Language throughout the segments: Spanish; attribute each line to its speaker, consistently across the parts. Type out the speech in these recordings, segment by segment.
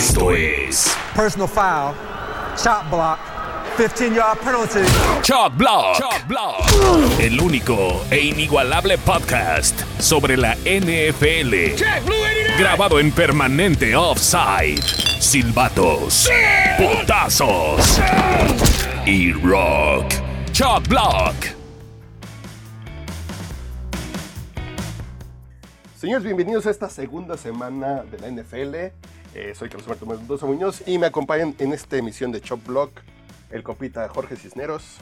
Speaker 1: Esto es
Speaker 2: Personal foul, chop block, 15 yard penalty.
Speaker 1: Chalk Block. El único e inigualable podcast sobre la NFL. Grabado en permanente offside. Silbatos, potazos y rock. Chalk Block.
Speaker 3: Señores, bienvenidos a esta segunda semana de la NFL. Eh, soy Carlos Alberto Mendoza Muñoz y me acompañan en esta emisión de Chop Block el copita Jorge Cisneros.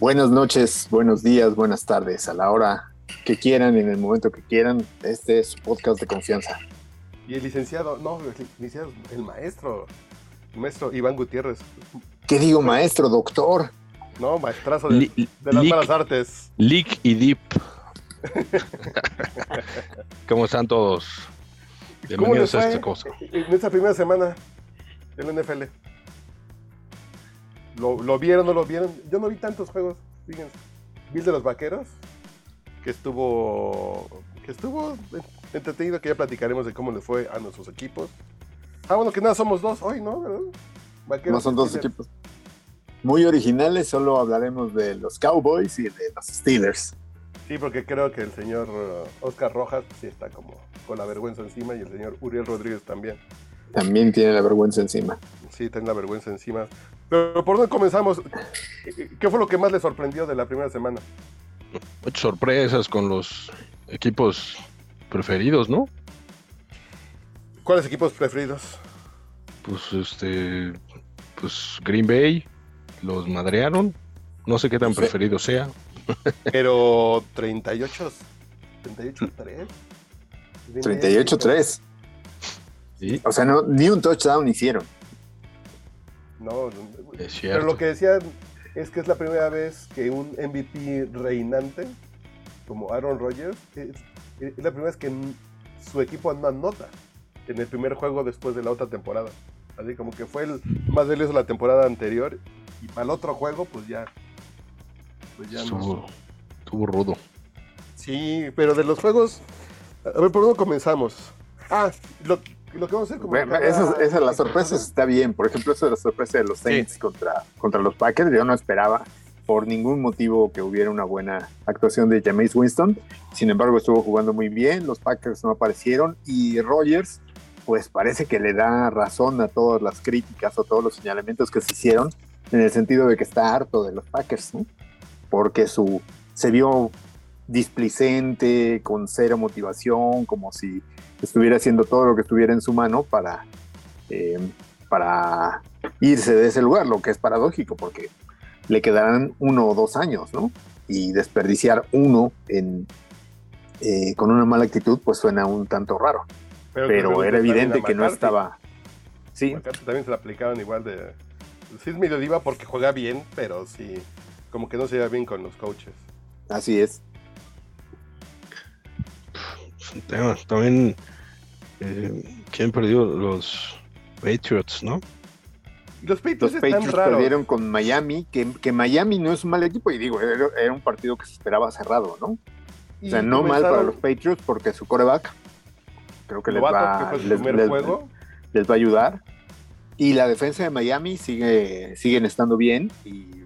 Speaker 4: Buenas noches, buenos días, buenas tardes, a la hora que quieran, en el momento que quieran. Este es su podcast de confianza.
Speaker 3: Y el licenciado, no, el licenciado, el maestro, el maestro Iván Gutiérrez.
Speaker 4: ¿Qué digo, maestro, doctor?
Speaker 3: No, maestrazo de,
Speaker 5: Li-
Speaker 3: de las malas artes.
Speaker 5: Leak y Deep. ¿Cómo están todos?
Speaker 3: ¿Cómo les
Speaker 5: Bienvenidos a
Speaker 3: fue
Speaker 5: esta cosa.
Speaker 3: en esta primera semana de la NFL? ¿Lo, lo vieron o no lo vieron? Yo no vi tantos juegos, fíjense. Vi el de los vaqueros, que estuvo, que estuvo entretenido, que ya platicaremos de cómo le fue a nuestros equipos. Ah, bueno, que nada, somos dos hoy, ¿no? ¿Verdad? Vaqueros
Speaker 4: No son dos
Speaker 3: Steelers.
Speaker 4: equipos muy originales, solo hablaremos de los Cowboys y de los Steelers.
Speaker 3: Sí, porque creo que el señor uh, Oscar Rojas sí está como con la vergüenza encima y el señor Uriel Rodríguez también.
Speaker 4: También tiene la vergüenza encima.
Speaker 3: Sí, tiene la vergüenza encima. Pero ¿por dónde comenzamos? ¿Qué fue lo que más le sorprendió de la primera semana?
Speaker 5: Muchas sorpresas con los equipos preferidos, ¿no?
Speaker 3: ¿Cuáles equipos preferidos?
Speaker 5: Pues este. Pues Green Bay los madrearon. No sé qué tan
Speaker 4: Sí.
Speaker 5: preferido sea.
Speaker 3: Pero 38, 38-3.
Speaker 4: 38-3.
Speaker 5: Sí,
Speaker 4: O sea, no, ni un touchdown hicieron.
Speaker 3: No,
Speaker 5: es cierto.
Speaker 3: pero lo que decían es que es la primera vez que un MVP reinante, como Aaron Rodgers, es, es la primera vez que su equipo no anota en el primer juego después de la otra temporada. Así como que fue el más valioso de la temporada anterior y para el otro juego, pues ya. Pues ya no.
Speaker 5: Estuvo, estuvo rudo.
Speaker 3: Sí, pero de los juegos. A ver, ¿por dónde comenzamos? Ah, lo, lo que vamos a hacer como.
Speaker 4: Bueno, esas las sorpresas está bien. Por ejemplo, eso de la sorpresa de los Saints contra, contra los Packers, yo no esperaba por ningún motivo que hubiera una buena actuación de Jameis Winston. Sin embargo, estuvo jugando muy bien, los Packers no aparecieron y Rogers, pues parece que le da razón a todas las críticas o todos los señalamientos que se hicieron en el sentido de que está harto de los Packers, ¿no? Porque su se vio displicente, con cero motivación, como si estuviera haciendo todo lo que estuviera en su mano para, eh, para irse de ese lugar, lo que es paradójico, porque le quedarán uno o dos años, ¿no? Y desperdiciar uno en, eh, con una mala actitud, pues suena un tanto raro. Pero era evidente que no estaba. Sí,
Speaker 3: también se la aplicaron igual de. Sí, es medio diva porque juega bien, pero sí. Como que no se lleva bien con los coaches.
Speaker 4: así es.
Speaker 5: También. Eh, ¿Quién perdió? Los Patriots, ¿no?
Speaker 3: Los Patriots
Speaker 4: Los
Speaker 3: están
Speaker 4: Patriots
Speaker 3: raros.
Speaker 4: perdieron con Miami, que, que Miami no es un mal equipo, y digo, era, era un partido que se esperaba cerrado, ¿no?
Speaker 3: Y
Speaker 4: O sea, no mal para los Patriots porque su coreback creo que les va,
Speaker 3: que
Speaker 4: les- les-
Speaker 3: juego.
Speaker 4: les va a ayudar. Y la defensa de Miami sigue, siguen estando bien y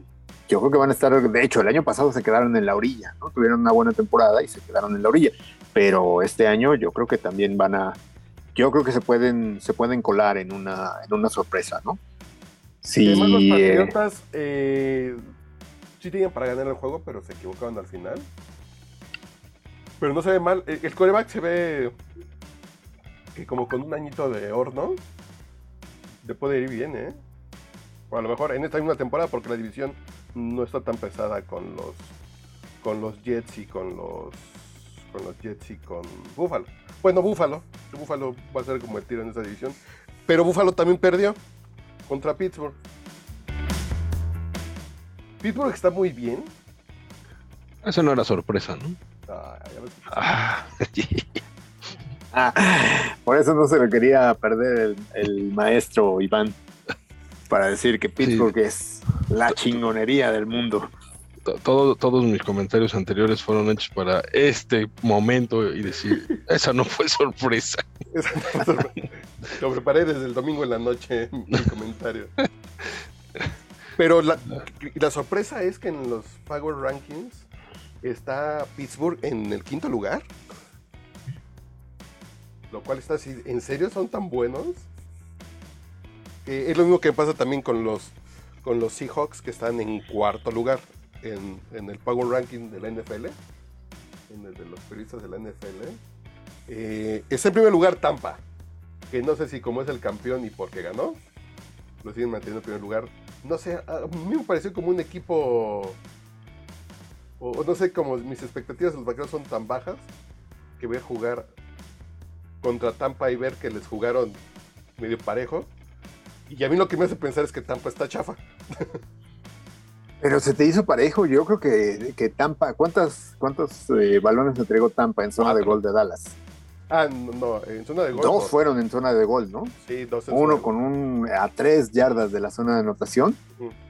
Speaker 4: yo creo que van a estar, de hecho, el año pasado se quedaron en la orilla, ¿no? Tuvieron una buena temporada y se quedaron en la orilla. Pero este año yo creo que también van a, yo creo que se pueden, se pueden colar en una, en una sorpresa, ¿no? Sí,
Speaker 3: además los
Speaker 4: eh,
Speaker 3: Patriotas eh, sí tenían para ganar el juego, pero se equivocaron al final. Pero no se ve mal. El, el coreback se ve que como con un añito de horno. Le puede ir bien, ¿eh? O a lo mejor en esta misma temporada, porque la división no está tan pesada con los con los Jets y con los con los Jets y con Buffalo. Bueno, Buffalo. Buffalo va a ser como el tiro en esa división. Pero Buffalo también perdió contra Pittsburgh. Pittsburgh está muy bien.
Speaker 5: Esa no era sorpresa, ¿no?
Speaker 3: Ah, ya ves.
Speaker 5: Ah,
Speaker 4: ah, por eso no se lo quería perder el, el maestro Iván, para decir que Pittsburgh es la chingonería del mundo.
Speaker 5: to- todo- todos mis comentarios anteriores fueron hechos para este momento y decir, esa no fue sorpresa.
Speaker 3: Lo preparé desde el domingo en la noche, mi comentario. Pero la, la sorpresa es que en los Power Rankings está Pittsburgh en el quinto lugar. Lo cual está así, ¿en serio son tan buenos? Es lo mismo que pasa también con los, con los Seahawks que están en cuarto lugar en, en el Power Ranking de la NFL, en el de los periodistas de la NFL. Eh, es en primer lugar Tampa, que no sé si como es el campeón y porque ganó, lo siguen manteniendo en primer lugar. No sé, a mí me pareció como un equipo, o, o no sé, como mis expectativas de los vaqueros son tan bajas, que voy a jugar contra Tampa y ver que les jugaron medio parejo. Y a mí lo que me hace pensar es que Tampa está chafa.
Speaker 4: Pero se te hizo parejo, yo creo que, que Tampa, ¿cuántas, ¿cuántos eh, balones entregó Tampa en zona de gol de Dallas?
Speaker 3: Ah, no, en zona de gol.
Speaker 4: Dos
Speaker 3: no.
Speaker 4: fueron en zona de gol, ¿no?
Speaker 3: Sí, dos en
Speaker 4: Uno con un a tres yardas de la zona de anotación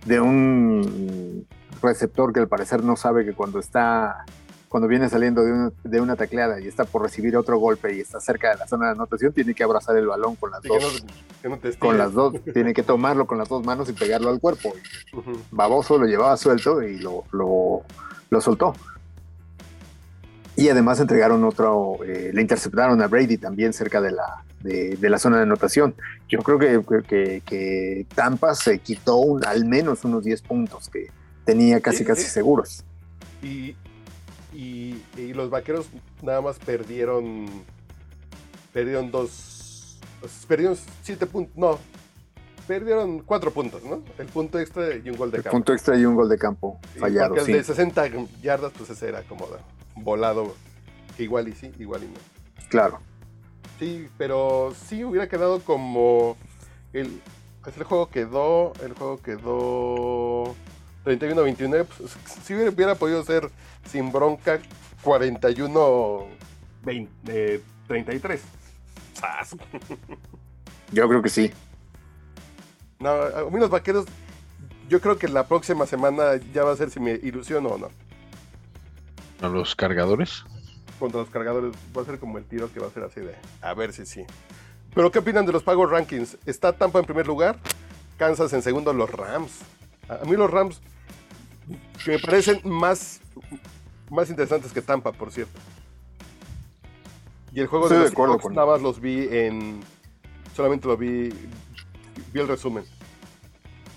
Speaker 4: de un receptor que al parecer no sabe que cuando está cuando viene saliendo de una, de una tacleada y está por recibir otro golpe y está cerca de la zona de anotación tiene que abrazar el balón con las
Speaker 3: Sí, que
Speaker 4: dos
Speaker 3: no, que no te
Speaker 4: con las dos tiene que tomarlo con las dos manos y pegarlo al cuerpo. Baboso lo llevaba suelto y lo, lo, lo soltó. Y además entregaron otro, eh, le interceptaron a Brady también cerca de la, de, de la zona de anotación. Yo creo que, que, que Tampa se quitó un- al menos unos 10 puntos que tenía casi
Speaker 3: Sí,
Speaker 4: casi
Speaker 3: sí.
Speaker 4: seguros.
Speaker 3: Y, y, y los vaqueros nada más perdieron. Perdieron dos. Perdieron siete puntos. No. Perdieron cuatro puntos, ¿no? El punto extra y un gol de
Speaker 4: El
Speaker 3: campo.
Speaker 4: punto extra y un gol de campo
Speaker 3: Sí,
Speaker 4: fallado.
Speaker 3: Porque el
Speaker 4: sí.
Speaker 3: de 60 yardas, pues ese era como volado. Igual y sí, igual y no.
Speaker 4: Claro.
Speaker 3: Sí, pero sí hubiera quedado como. El, pues el juego quedó. El juego quedó. 31-29. Pues, sí hubiera, podido ser sin bronca 41-33. ¡Sas!
Speaker 4: Yo creo que sí.
Speaker 3: No, a mí los vaqueros. Yo creo que la próxima semana ya va a ser si me ilusiono o no.
Speaker 5: A los cargadores.
Speaker 3: contra los cargadores va a ser como el tiro que va a ser así de a ver si sí. Pero ¿qué opinan de los Power Rankings? Está Tampa en primer lugar, Kansas en segundo, los Rams. A mí los Rams que me parecen más, más interesantes que Tampa, por cierto. Y el juego
Speaker 4: Estoy
Speaker 3: de
Speaker 4: de
Speaker 3: los
Speaker 4: acuerdo con-
Speaker 3: nada más los vi en solamente lo vi vi el resumen.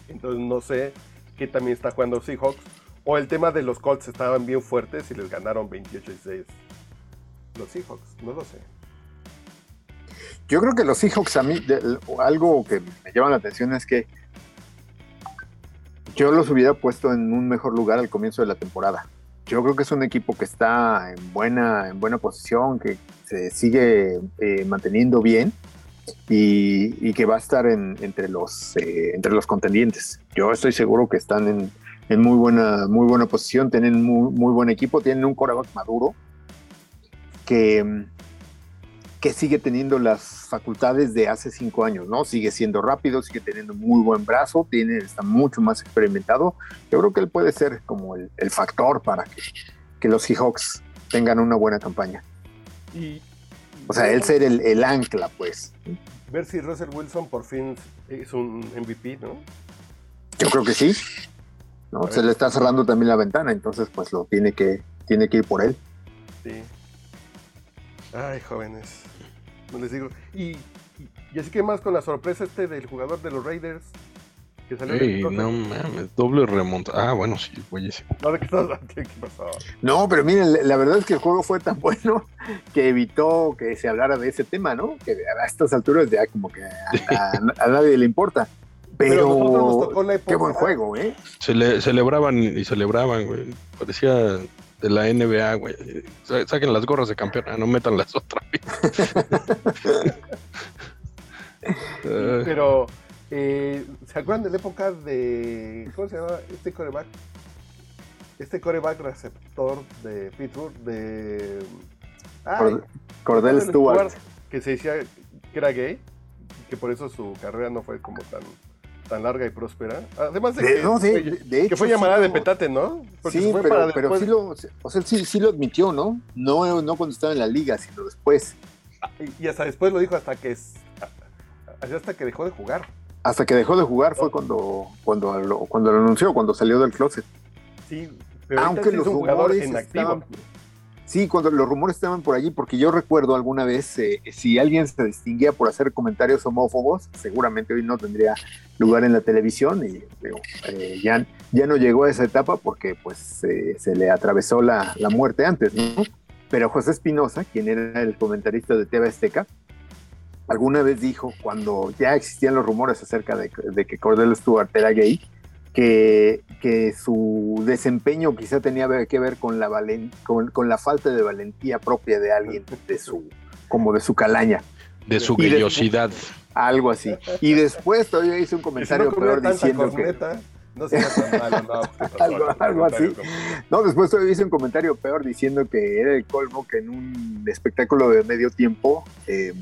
Speaker 3: Entonces no sé qué también está jugando Seahawks o el tema de los Colts estaban bien fuertes y les ganaron 28-16 los Seahawks, no lo sé.
Speaker 4: Yo creo que los Seahawks a mí, de- algo que me llama la atención es que yo los hubiera puesto en un mejor lugar al comienzo de la temporada. Yo creo que es un equipo que está en buena, en buena posición, que se sigue eh, manteniendo bien y, que va a estar en- entre, los, eh, entre los contendientes. Yo estoy seguro que están en, muy, buena, muy buena posición, tienen muy, buen equipo, tienen un coreback maduro que, que sigue teniendo las facultades de hace cinco años, ¿no? Sigue siendo rápido, sigue teniendo muy buen brazo, tiene, está mucho más experimentado. Yo creo que él puede ser como el, el factor para que, que los Seahawks tengan una buena campaña.
Speaker 3: Y
Speaker 4: O sea, él ser el, el ancla, pues.
Speaker 3: ver si Russell Wilson por fin es un MVP, ¿no?
Speaker 4: Yo creo que sí. ¿no? Se le está cerrando también la ventana, entonces pues lo tiene que, tiene que ir por él.
Speaker 3: Sí. Ay, jóvenes. Les digo. Y, así que más con la sorpresa este del jugador de los Raiders. Que salió
Speaker 5: Ey, no mames, doble remonta. Ah, bueno, sí, buenísimo.
Speaker 3: No, ¿de qué estás hablando? ¿Qué pasó?
Speaker 4: No, pero miren, la- verdad es que el juego fue tan bueno que evitó que se hablara de ese tema, ¿no? Que a estas alturas ya como que a, a- a nadie le importa.
Speaker 3: Pero nosotros nos
Speaker 4: Pero
Speaker 3: tocó la época.
Speaker 4: qué buen juego, ¿eh?
Speaker 5: Se le, celebraban y celebraban, güey. Parecía de la NBA, güey. Sa- Saquen las gorras de campeón, ah, no metan las otra vez. Eh,
Speaker 3: Pero, eh, ¿se acuerdan de la época de. ¿Cómo se llama este coreback? Este coreback receptor de Pittsburgh, de. Ay,
Speaker 4: Cord- Cordell
Speaker 3: Cordell
Speaker 4: Stewart.
Speaker 3: Que se decía que era gay, que por eso su carrera no fue como tan, tan larga y próspera. Además de,
Speaker 4: De-
Speaker 3: que,
Speaker 4: no, de-
Speaker 3: que fue llamada
Speaker 4: sí
Speaker 3: de petate, ¿no? Porque
Speaker 4: Sí,
Speaker 3: fue
Speaker 4: pero,
Speaker 3: para
Speaker 4: pero sí lo, o sea, sí, sí lo admitió, ¿no? ¿no? No cuando estaba en la liga, sino después.
Speaker 3: Y hasta después lo dijo hasta que hasta que dejó de jugar.
Speaker 4: Hasta que dejó de jugar fue cuando, cuando, lo, cuando lo anunció, cuando salió del closet.
Speaker 3: Sí, pero
Speaker 4: Aunque los
Speaker 3: es un jugador
Speaker 4: rumores
Speaker 3: en activo.
Speaker 4: estaban- Sí, cuando los rumores estaban por allí, porque yo recuerdo alguna vez, eh, si alguien se distinguía por hacer comentarios homófobos, seguramente hoy no tendría lugar en la televisión y eh, ya, ya no llegó a esa etapa porque pues eh, se le atravesó la, la muerte antes, ¿no? Pero José Espinosa, quien era el comentarista de TV Azteca, alguna vez dijo, cuando ya existían los rumores acerca de, de que Cordell Stewart era gay, que, que su desempeño quizá tenía que ver con la, valen- con, con la falta de valentía propia de alguien, de su, como de su calaña,
Speaker 5: De su grillosidad.
Speaker 4: algo así. Y después todavía hizo un
Speaker 3: Y si
Speaker 4: comentario
Speaker 3: no
Speaker 4: peor diciendo que...
Speaker 3: no tan malo, no.
Speaker 4: Algo- algo así.
Speaker 3: comentario como-
Speaker 4: No, después todavía hizo un comentario peor diciendo que era el colmo que en un espectáculo de medio tiempo eh,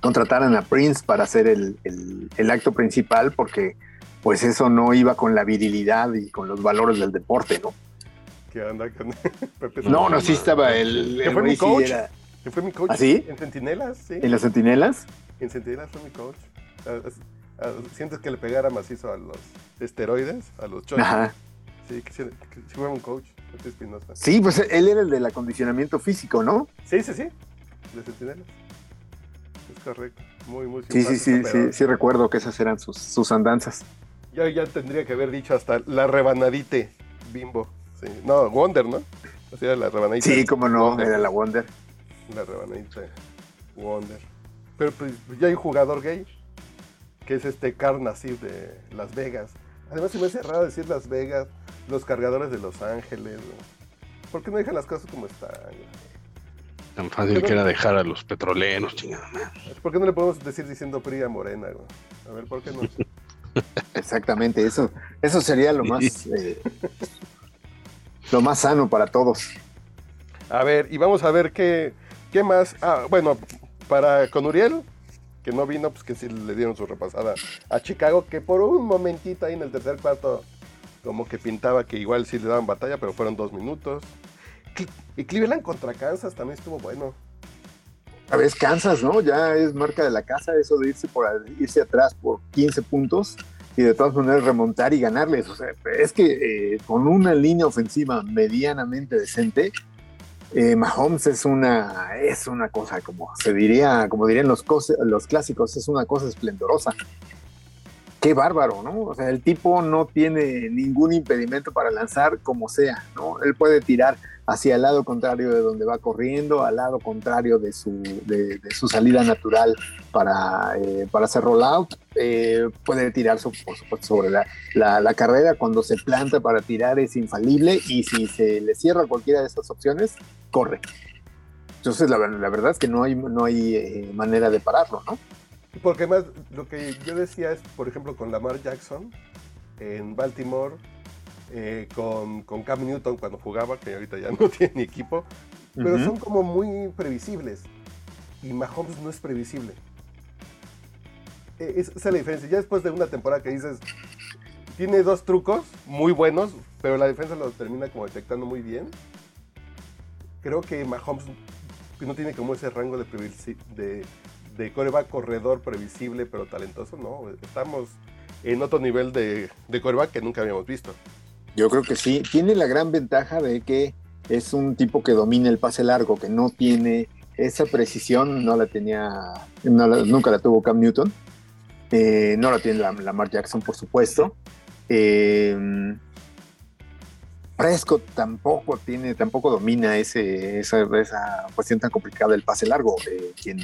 Speaker 4: contrataran a Prince para hacer el, el- el acto principal porque pues eso no iba con la virilidad y con los valores del deporte, ¿no?
Speaker 3: que anda con Pepe
Speaker 4: No, no, sí estaba el... El
Speaker 3: fue mi
Speaker 4: sí
Speaker 3: coach.
Speaker 4: era-
Speaker 3: Que fue mi coach.
Speaker 4: ¿Ah, sí?
Speaker 3: En Centinelas, sí.
Speaker 4: ¿En las centinelas?
Speaker 3: En Centinelas fue mi coach. Ah, ah, ¿Sientes que le pegara macizo a los esteroides? A los chochos.
Speaker 4: Ajá.
Speaker 3: Sí, que sí, que fue un coach. Pepe Espinosa.
Speaker 4: Sí, pues él era el del acondicionamiento físico, ¿no?
Speaker 3: Sí, sí, sí. De Centinelas. Es correcto. Muy, muy
Speaker 4: Sí, sí, sí, sí, sí recuerdo que esas eran sus, sus andanzas.
Speaker 3: Yo ya tendría que haber dicho hasta la rebanadite bimbo. Sí. No, Wonder, ¿no? O sea, la rebanadita.
Speaker 4: Sí, como no,
Speaker 3: Wonder.
Speaker 4: era la Wonder.
Speaker 3: La rebanadita Wonder. Pero pues ya hay un jugador gay, que es este Carl Nassif de Las Vegas. Además se me hace raro decir Las Vegas, los cargadores de Los Ángeles. ¿no? ¿Por qué no dejan las cosas como están?
Speaker 5: Tan fácil que era dejar a los petroleros, chingada. madre.
Speaker 3: ¿Por qué no le podemos decir diciendo Fría Morena? güey? A ver, ¿por qué no?
Speaker 4: Exactamente, eso, eso sería lo más, eh, lo más sano para todos.
Speaker 3: A ver, y vamos a ver qué, qué más. Ah, bueno, para con Uriel, que no vino, pues que sí le dieron su repasada a Chicago, que por un momentito ahí en el tercer cuarto, como que pintaba que igual sí le daban batalla, pero fueron dos minutos. Y Cleveland contra Kansas también estuvo bueno.
Speaker 4: A veces Kansas, ¿no? Ya es marca de la casa eso de irse por irse atrás por 15 puntos y de todas maneras remontar y ganarles. O sea, es que eh, con una línea ofensiva medianamente decente, eh, Mahomes es una, es una cosa como se diría, como dirían los, los clásicos, es una cosa esplendorosa. Qué bárbaro, ¿no? O sea, el tipo no tiene ningún impedimento para lanzar como sea, ¿no? Él puede tirar hacia el lado contrario de donde va corriendo, al lado contrario de su, de, su salida natural para, eh, para hacer rollout. Eh, puede tirar, supuesto, sobre la, la- carrera. Cuando se planta para tirar es infalible y si se le cierra cualquiera de esas opciones, corre. Entonces, la, la verdad es que no hay, no hay eh, manera de pararlo, ¿no?
Speaker 3: Porque más, lo que yo decía es, por ejemplo, con Lamar Jackson en Baltimore, eh, con, con Cam Newton cuando jugaba, que ahorita ya no tiene ni equipo, pero son como muy previsibles. Y Mahomes no es previsible. Es- Esa es la diferencia. Ya después de una temporada que dices, tiene dos trucos muy buenos, pero la defensa lo termina como detectando muy bien. Creo que Mahomes no tiene como ese rango de, de, de coreback corredor previsible, pero talentoso. No, estamos en otro nivel de, de coreback que nunca habíamos visto.
Speaker 4: Yo creo que sí. Tiene la gran ventaja de que es un tipo que domina el pase largo, que no tiene esa precisión, no la tenía, no la- nunca la tuvo Cam Newton. Eh, no la tiene la- Lamar Jackson, por supuesto. Eh, tampoco tiene, tampoco domina ese, esa, esa cuestión tan complicada del pase largo. Eh, quien,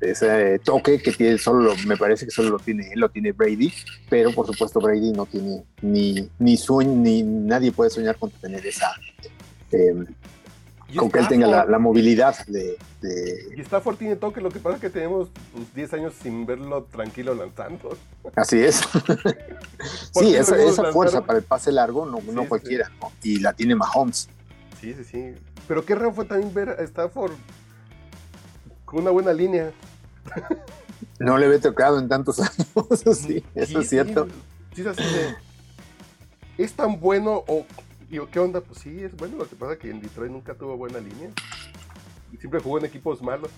Speaker 4: ese toque que tiene, solo lo- me parece que solo lo tiene él, lo tiene Brady, pero por supuesto Brady no tiene ni, ni sueño, ni nadie puede soñar con tener esa, eh, con que él tenga la, la movilidad de, de-
Speaker 3: Y Stafford tiene toque, lo que pasa es que tenemos pues, 10 años sin verlo tranquilo lanzando.
Speaker 4: Así es.
Speaker 3: ¿Por
Speaker 4: sí, esa, fuerza para el pase largo no, no
Speaker 3: Sí,
Speaker 4: cualquiera, ¿no? Y la tiene Mahomes.
Speaker 3: Sí, sí, sí. Pero qué raro fue también ver a Stafford con una buena línea.
Speaker 4: No le había tocado en tantos años, sí, eso es cierto.
Speaker 3: Sí, es así de, ¿Es tan bueno o digo, qué onda? Pues sí, es bueno. Lo que pasa es que en Detroit nunca tuvo buena línea. Y siempre jugó en equipos malos.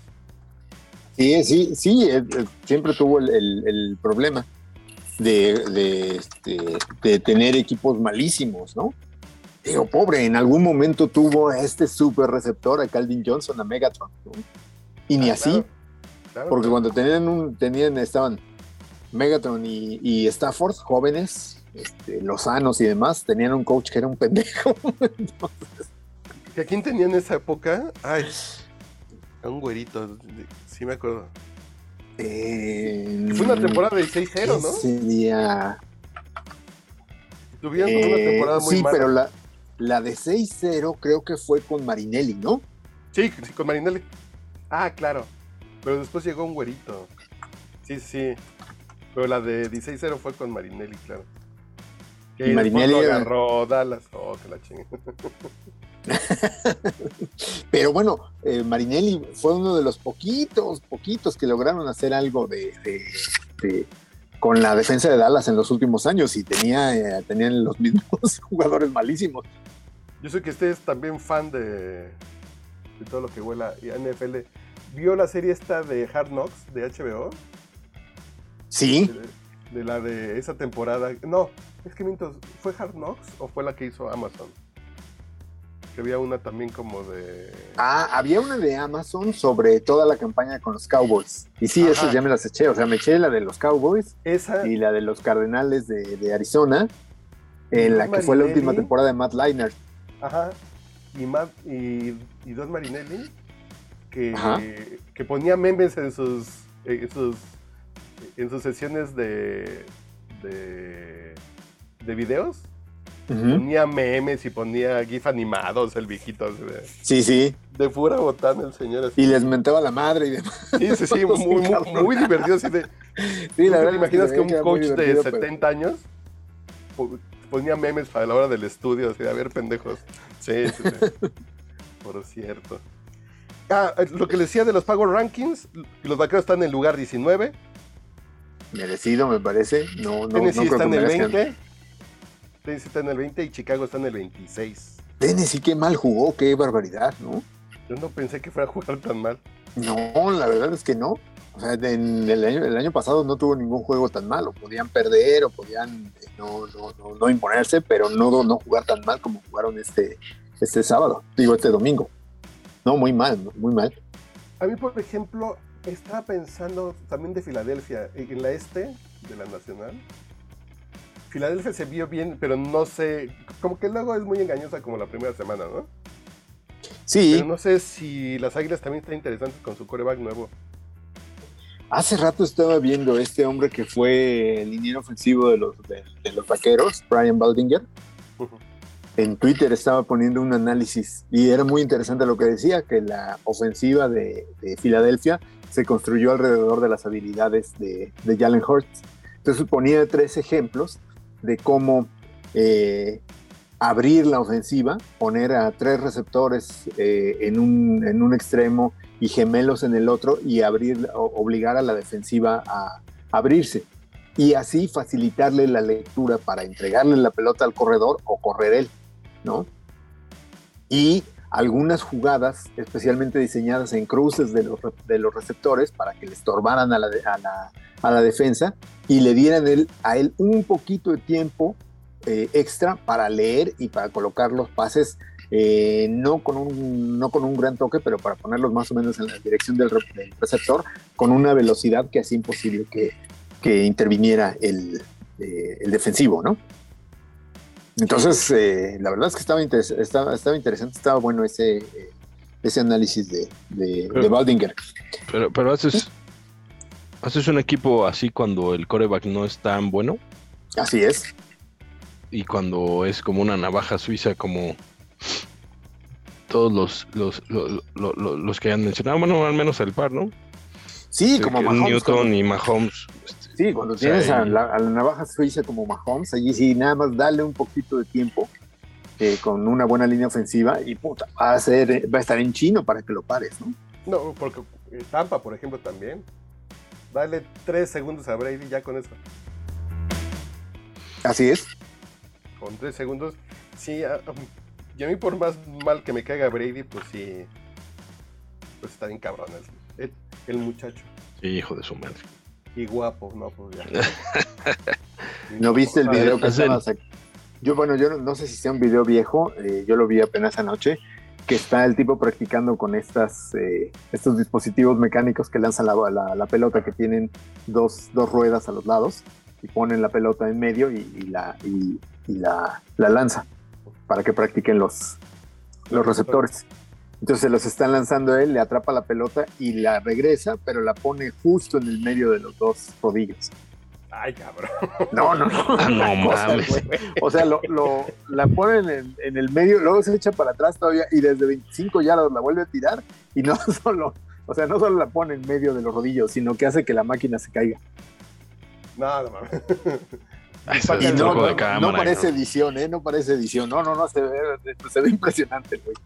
Speaker 4: Sí, sí, sí, eh, eh, siempre tuvo el, el- el problema de, de, este, de tener equipos malísimos, ¿no? Digo, pobre, en algún momento tuvo a este super receptor, a Calvin Johnson, a Megatron, ¿no? Y ni
Speaker 3: Ah,
Speaker 4: así,
Speaker 3: claro, claro,
Speaker 4: porque
Speaker 3: claro.
Speaker 4: cuando tenían un, tenían, estaban Megatron y, y Stafford, jóvenes, este, lozanos y demás, tenían un coach que era un pendejo.
Speaker 3: ¿Que ¿A quién tenía en esa época? Ay, a un güerito, sí me acuerdo.
Speaker 4: Eh,
Speaker 3: Fue una temporada de 6-0, ¿no?
Speaker 4: Sería.
Speaker 3: Tuvieron como una
Speaker 4: Eh,
Speaker 3: temporada muy
Speaker 4: sí,
Speaker 3: mala.
Speaker 4: pero la, la de 6-0 creo que fue con Marinelli, ¿no?
Speaker 3: Sí, sí, con Marinelli. Ah, claro. Pero después llegó un güerito. Sí, sí. Pero la de 16-0 fue con Marinelli, claro. Que
Speaker 4: Y Marinelli
Speaker 3: lo agarró Dallas. Oh, que la chingue.
Speaker 4: Pero bueno, eh, Marinelli fue uno de los poquitos, poquitos que lograron hacer algo de, de- de- con la defensa de Dallas en los últimos años y tenía, eh, tenían los mismos jugadores malísimos.
Speaker 3: Yo sé que usted es también fan de, de todo lo que huela y NFL. ¿Vio la serie esta de Hard Knocks de HBO?
Speaker 4: Sí,
Speaker 3: De, de la de esa temporada. No, es que miento, ¿fue Hard Knocks o fue la que hizo Amazon? Que había una también como de.
Speaker 4: ah, había una de Amazon sobre toda la campaña con los Cowboys. Y sí,
Speaker 3: Ajá.
Speaker 4: esas ya me las eché. O sea, me eché la de los Cowboys
Speaker 3: Esa.
Speaker 4: y la de los Cardenales de, de Arizona, en la que fue la última temporada de Matt Leinart.
Speaker 3: Ajá. Y, Matt, y, y Don Marinelli, que, que ponía memes en sus, en sus, en sus sesiones de, de, de videos. Ponía memes y ponía GIF animados, el viejito. De,
Speaker 4: Sí, sí.
Speaker 3: de pura botana el señor. Así.
Speaker 4: Y les mentaba la madre y demás.
Speaker 3: Sí, sí, sí, muy, muy, muy divertido. Así de,
Speaker 4: Sí,
Speaker 3: ¿Tú
Speaker 4: la
Speaker 3: te
Speaker 4: verdad
Speaker 3: imaginas que un coach de
Speaker 4: divertido, pero-
Speaker 3: 70 años po- ponía memes para la hora del estudio? Así de, a ver, pendejos. Sí, sí, sí. Por cierto. Ah, lo que les decía de los Power Rankings, los vaqueros están en el lugar 19,
Speaker 4: Merecido, me parece. No, no,
Speaker 3: Tennessee
Speaker 4: no
Speaker 3: está en el
Speaker 4: merezcan.
Speaker 3: 20, Tennessee está en el 20 y Chicago está en el 26.
Speaker 4: Tennessee, qué mal jugó, qué barbaridad, ¿no?
Speaker 3: Yo no pensé que fuera a jugar tan mal.
Speaker 4: No, la verdad es que no. O sea, en el año, el año pasado no tuvo ningún juego tan malo. Podían perder o podían eh, no, no, no, no imponerse, pero no, no jugar tan mal como jugaron este, este sábado, digo, este domingo. No, muy mal, muy mal.
Speaker 3: A mí, por ejemplo, estaba pensando también de Filadelfia, en la este de la Nacional. Filadelfia se vio bien, pero no sé, como que luego es muy engañosa como la primera semana, ¿no?
Speaker 4: Sí,
Speaker 3: Pero no sé si las Águilas también están interesantes con su coreback nuevo.
Speaker 4: Hace rato estaba viendo este hombre que fue el liniero ofensivo de los, de, de los vaqueros, Brian Baldinger. En Twitter estaba poniendo un análisis y era muy interesante lo que decía, que la ofensiva de, de Filadelfia se construyó alrededor de las habilidades de, de Jalen Hurts. Entonces ponía tres ejemplos de cómo eh, abrir la ofensiva, poner a tres receptores eh, en, un, en un extremo y gemelos en el otro y abrir, obligar a la defensiva a abrirse y así facilitarle la lectura para entregarle la pelota al corredor o correr él, ¿no? Y algunas jugadas especialmente diseñadas en cruces de los, de los receptores para que le estorbaran a la, a la, a la defensa y le dieran él, a él un poquito de tiempo eh, extra para leer y para colocar los pases, eh, no, con un, no con un gran toque, pero para ponerlos más o menos en la dirección del, re- del receptor con una velocidad que hacía imposible que, que interviniera el, eh, el defensivo, ¿no? Entonces, eh, la verdad es que estaba, interes- estaba, estaba interesante, estaba bueno ese, ese análisis de, de, de Baldinger.
Speaker 5: Pero, pero haces, haces un equipo así cuando el coreback no es tan bueno
Speaker 4: Así es.
Speaker 5: y cuando es como una navaja suiza como todos los, los, los, los, los- los que han mencionado, bueno, al menos el par, ¿no?
Speaker 4: Sí, como Mahomes.
Speaker 5: Newton y Mahomes. este,
Speaker 4: sí, cuando
Speaker 5: o sea,
Speaker 4: tienes a la, a la navaja suiza como Mahomes, allí sí, nada más dale un poquito de tiempo eh, con una buena línea ofensiva y puta, va a, ser, va a estar en chino para que lo pares, ¿no?
Speaker 3: No, porque eh, Tampa, por ejemplo, también. Dale tres segundos a Brady ya con eso.
Speaker 4: Así es.
Speaker 3: Con tres segundos. Sí, a- um, y a mí por más mal que me caiga Brady, pues sí. Pues está bien cabrón. El, el muchacho.
Speaker 5: Sí, hijo de su madre.
Speaker 3: Y guapo, no, pues ya.
Speaker 4: ¿No viste el video que
Speaker 5: Hacen-
Speaker 4: estaba sac- Yo, bueno, yo no, no sé si sea un video viejo, eh, yo lo vi apenas anoche, que está el tipo practicando con estas, eh, estos dispositivos mecánicos que lanzan la, la- la pelota, que tienen dos, dos ruedas a los lados, y ponen la pelota en medio y, y la, y, y la, la lanza, para que practiquen los, los receptores. Entonces se los están lanzando a él, le atrapa la pelota y la regresa, pero la pone justo en el medio de los dos rodillos.
Speaker 3: Ay, cabrón.
Speaker 4: No, no, no.
Speaker 5: No
Speaker 4: cosa,
Speaker 5: mames.
Speaker 4: O sea, lo, lo- la ponen en, en el medio, luego se echa para atrás todavía y desde 25 yardas la vuelve a tirar y no solo, o sea, no solo la pone en medio de los rodillos, sino que hace que la máquina se caiga.
Speaker 3: No, no mames.
Speaker 5: Es
Speaker 4: Y no,
Speaker 5: truco
Speaker 4: no,
Speaker 5: de cámara.
Speaker 4: no parece edición, ¿eh? No parece edición. No, no, no, se ve, se ve impresionante, güey.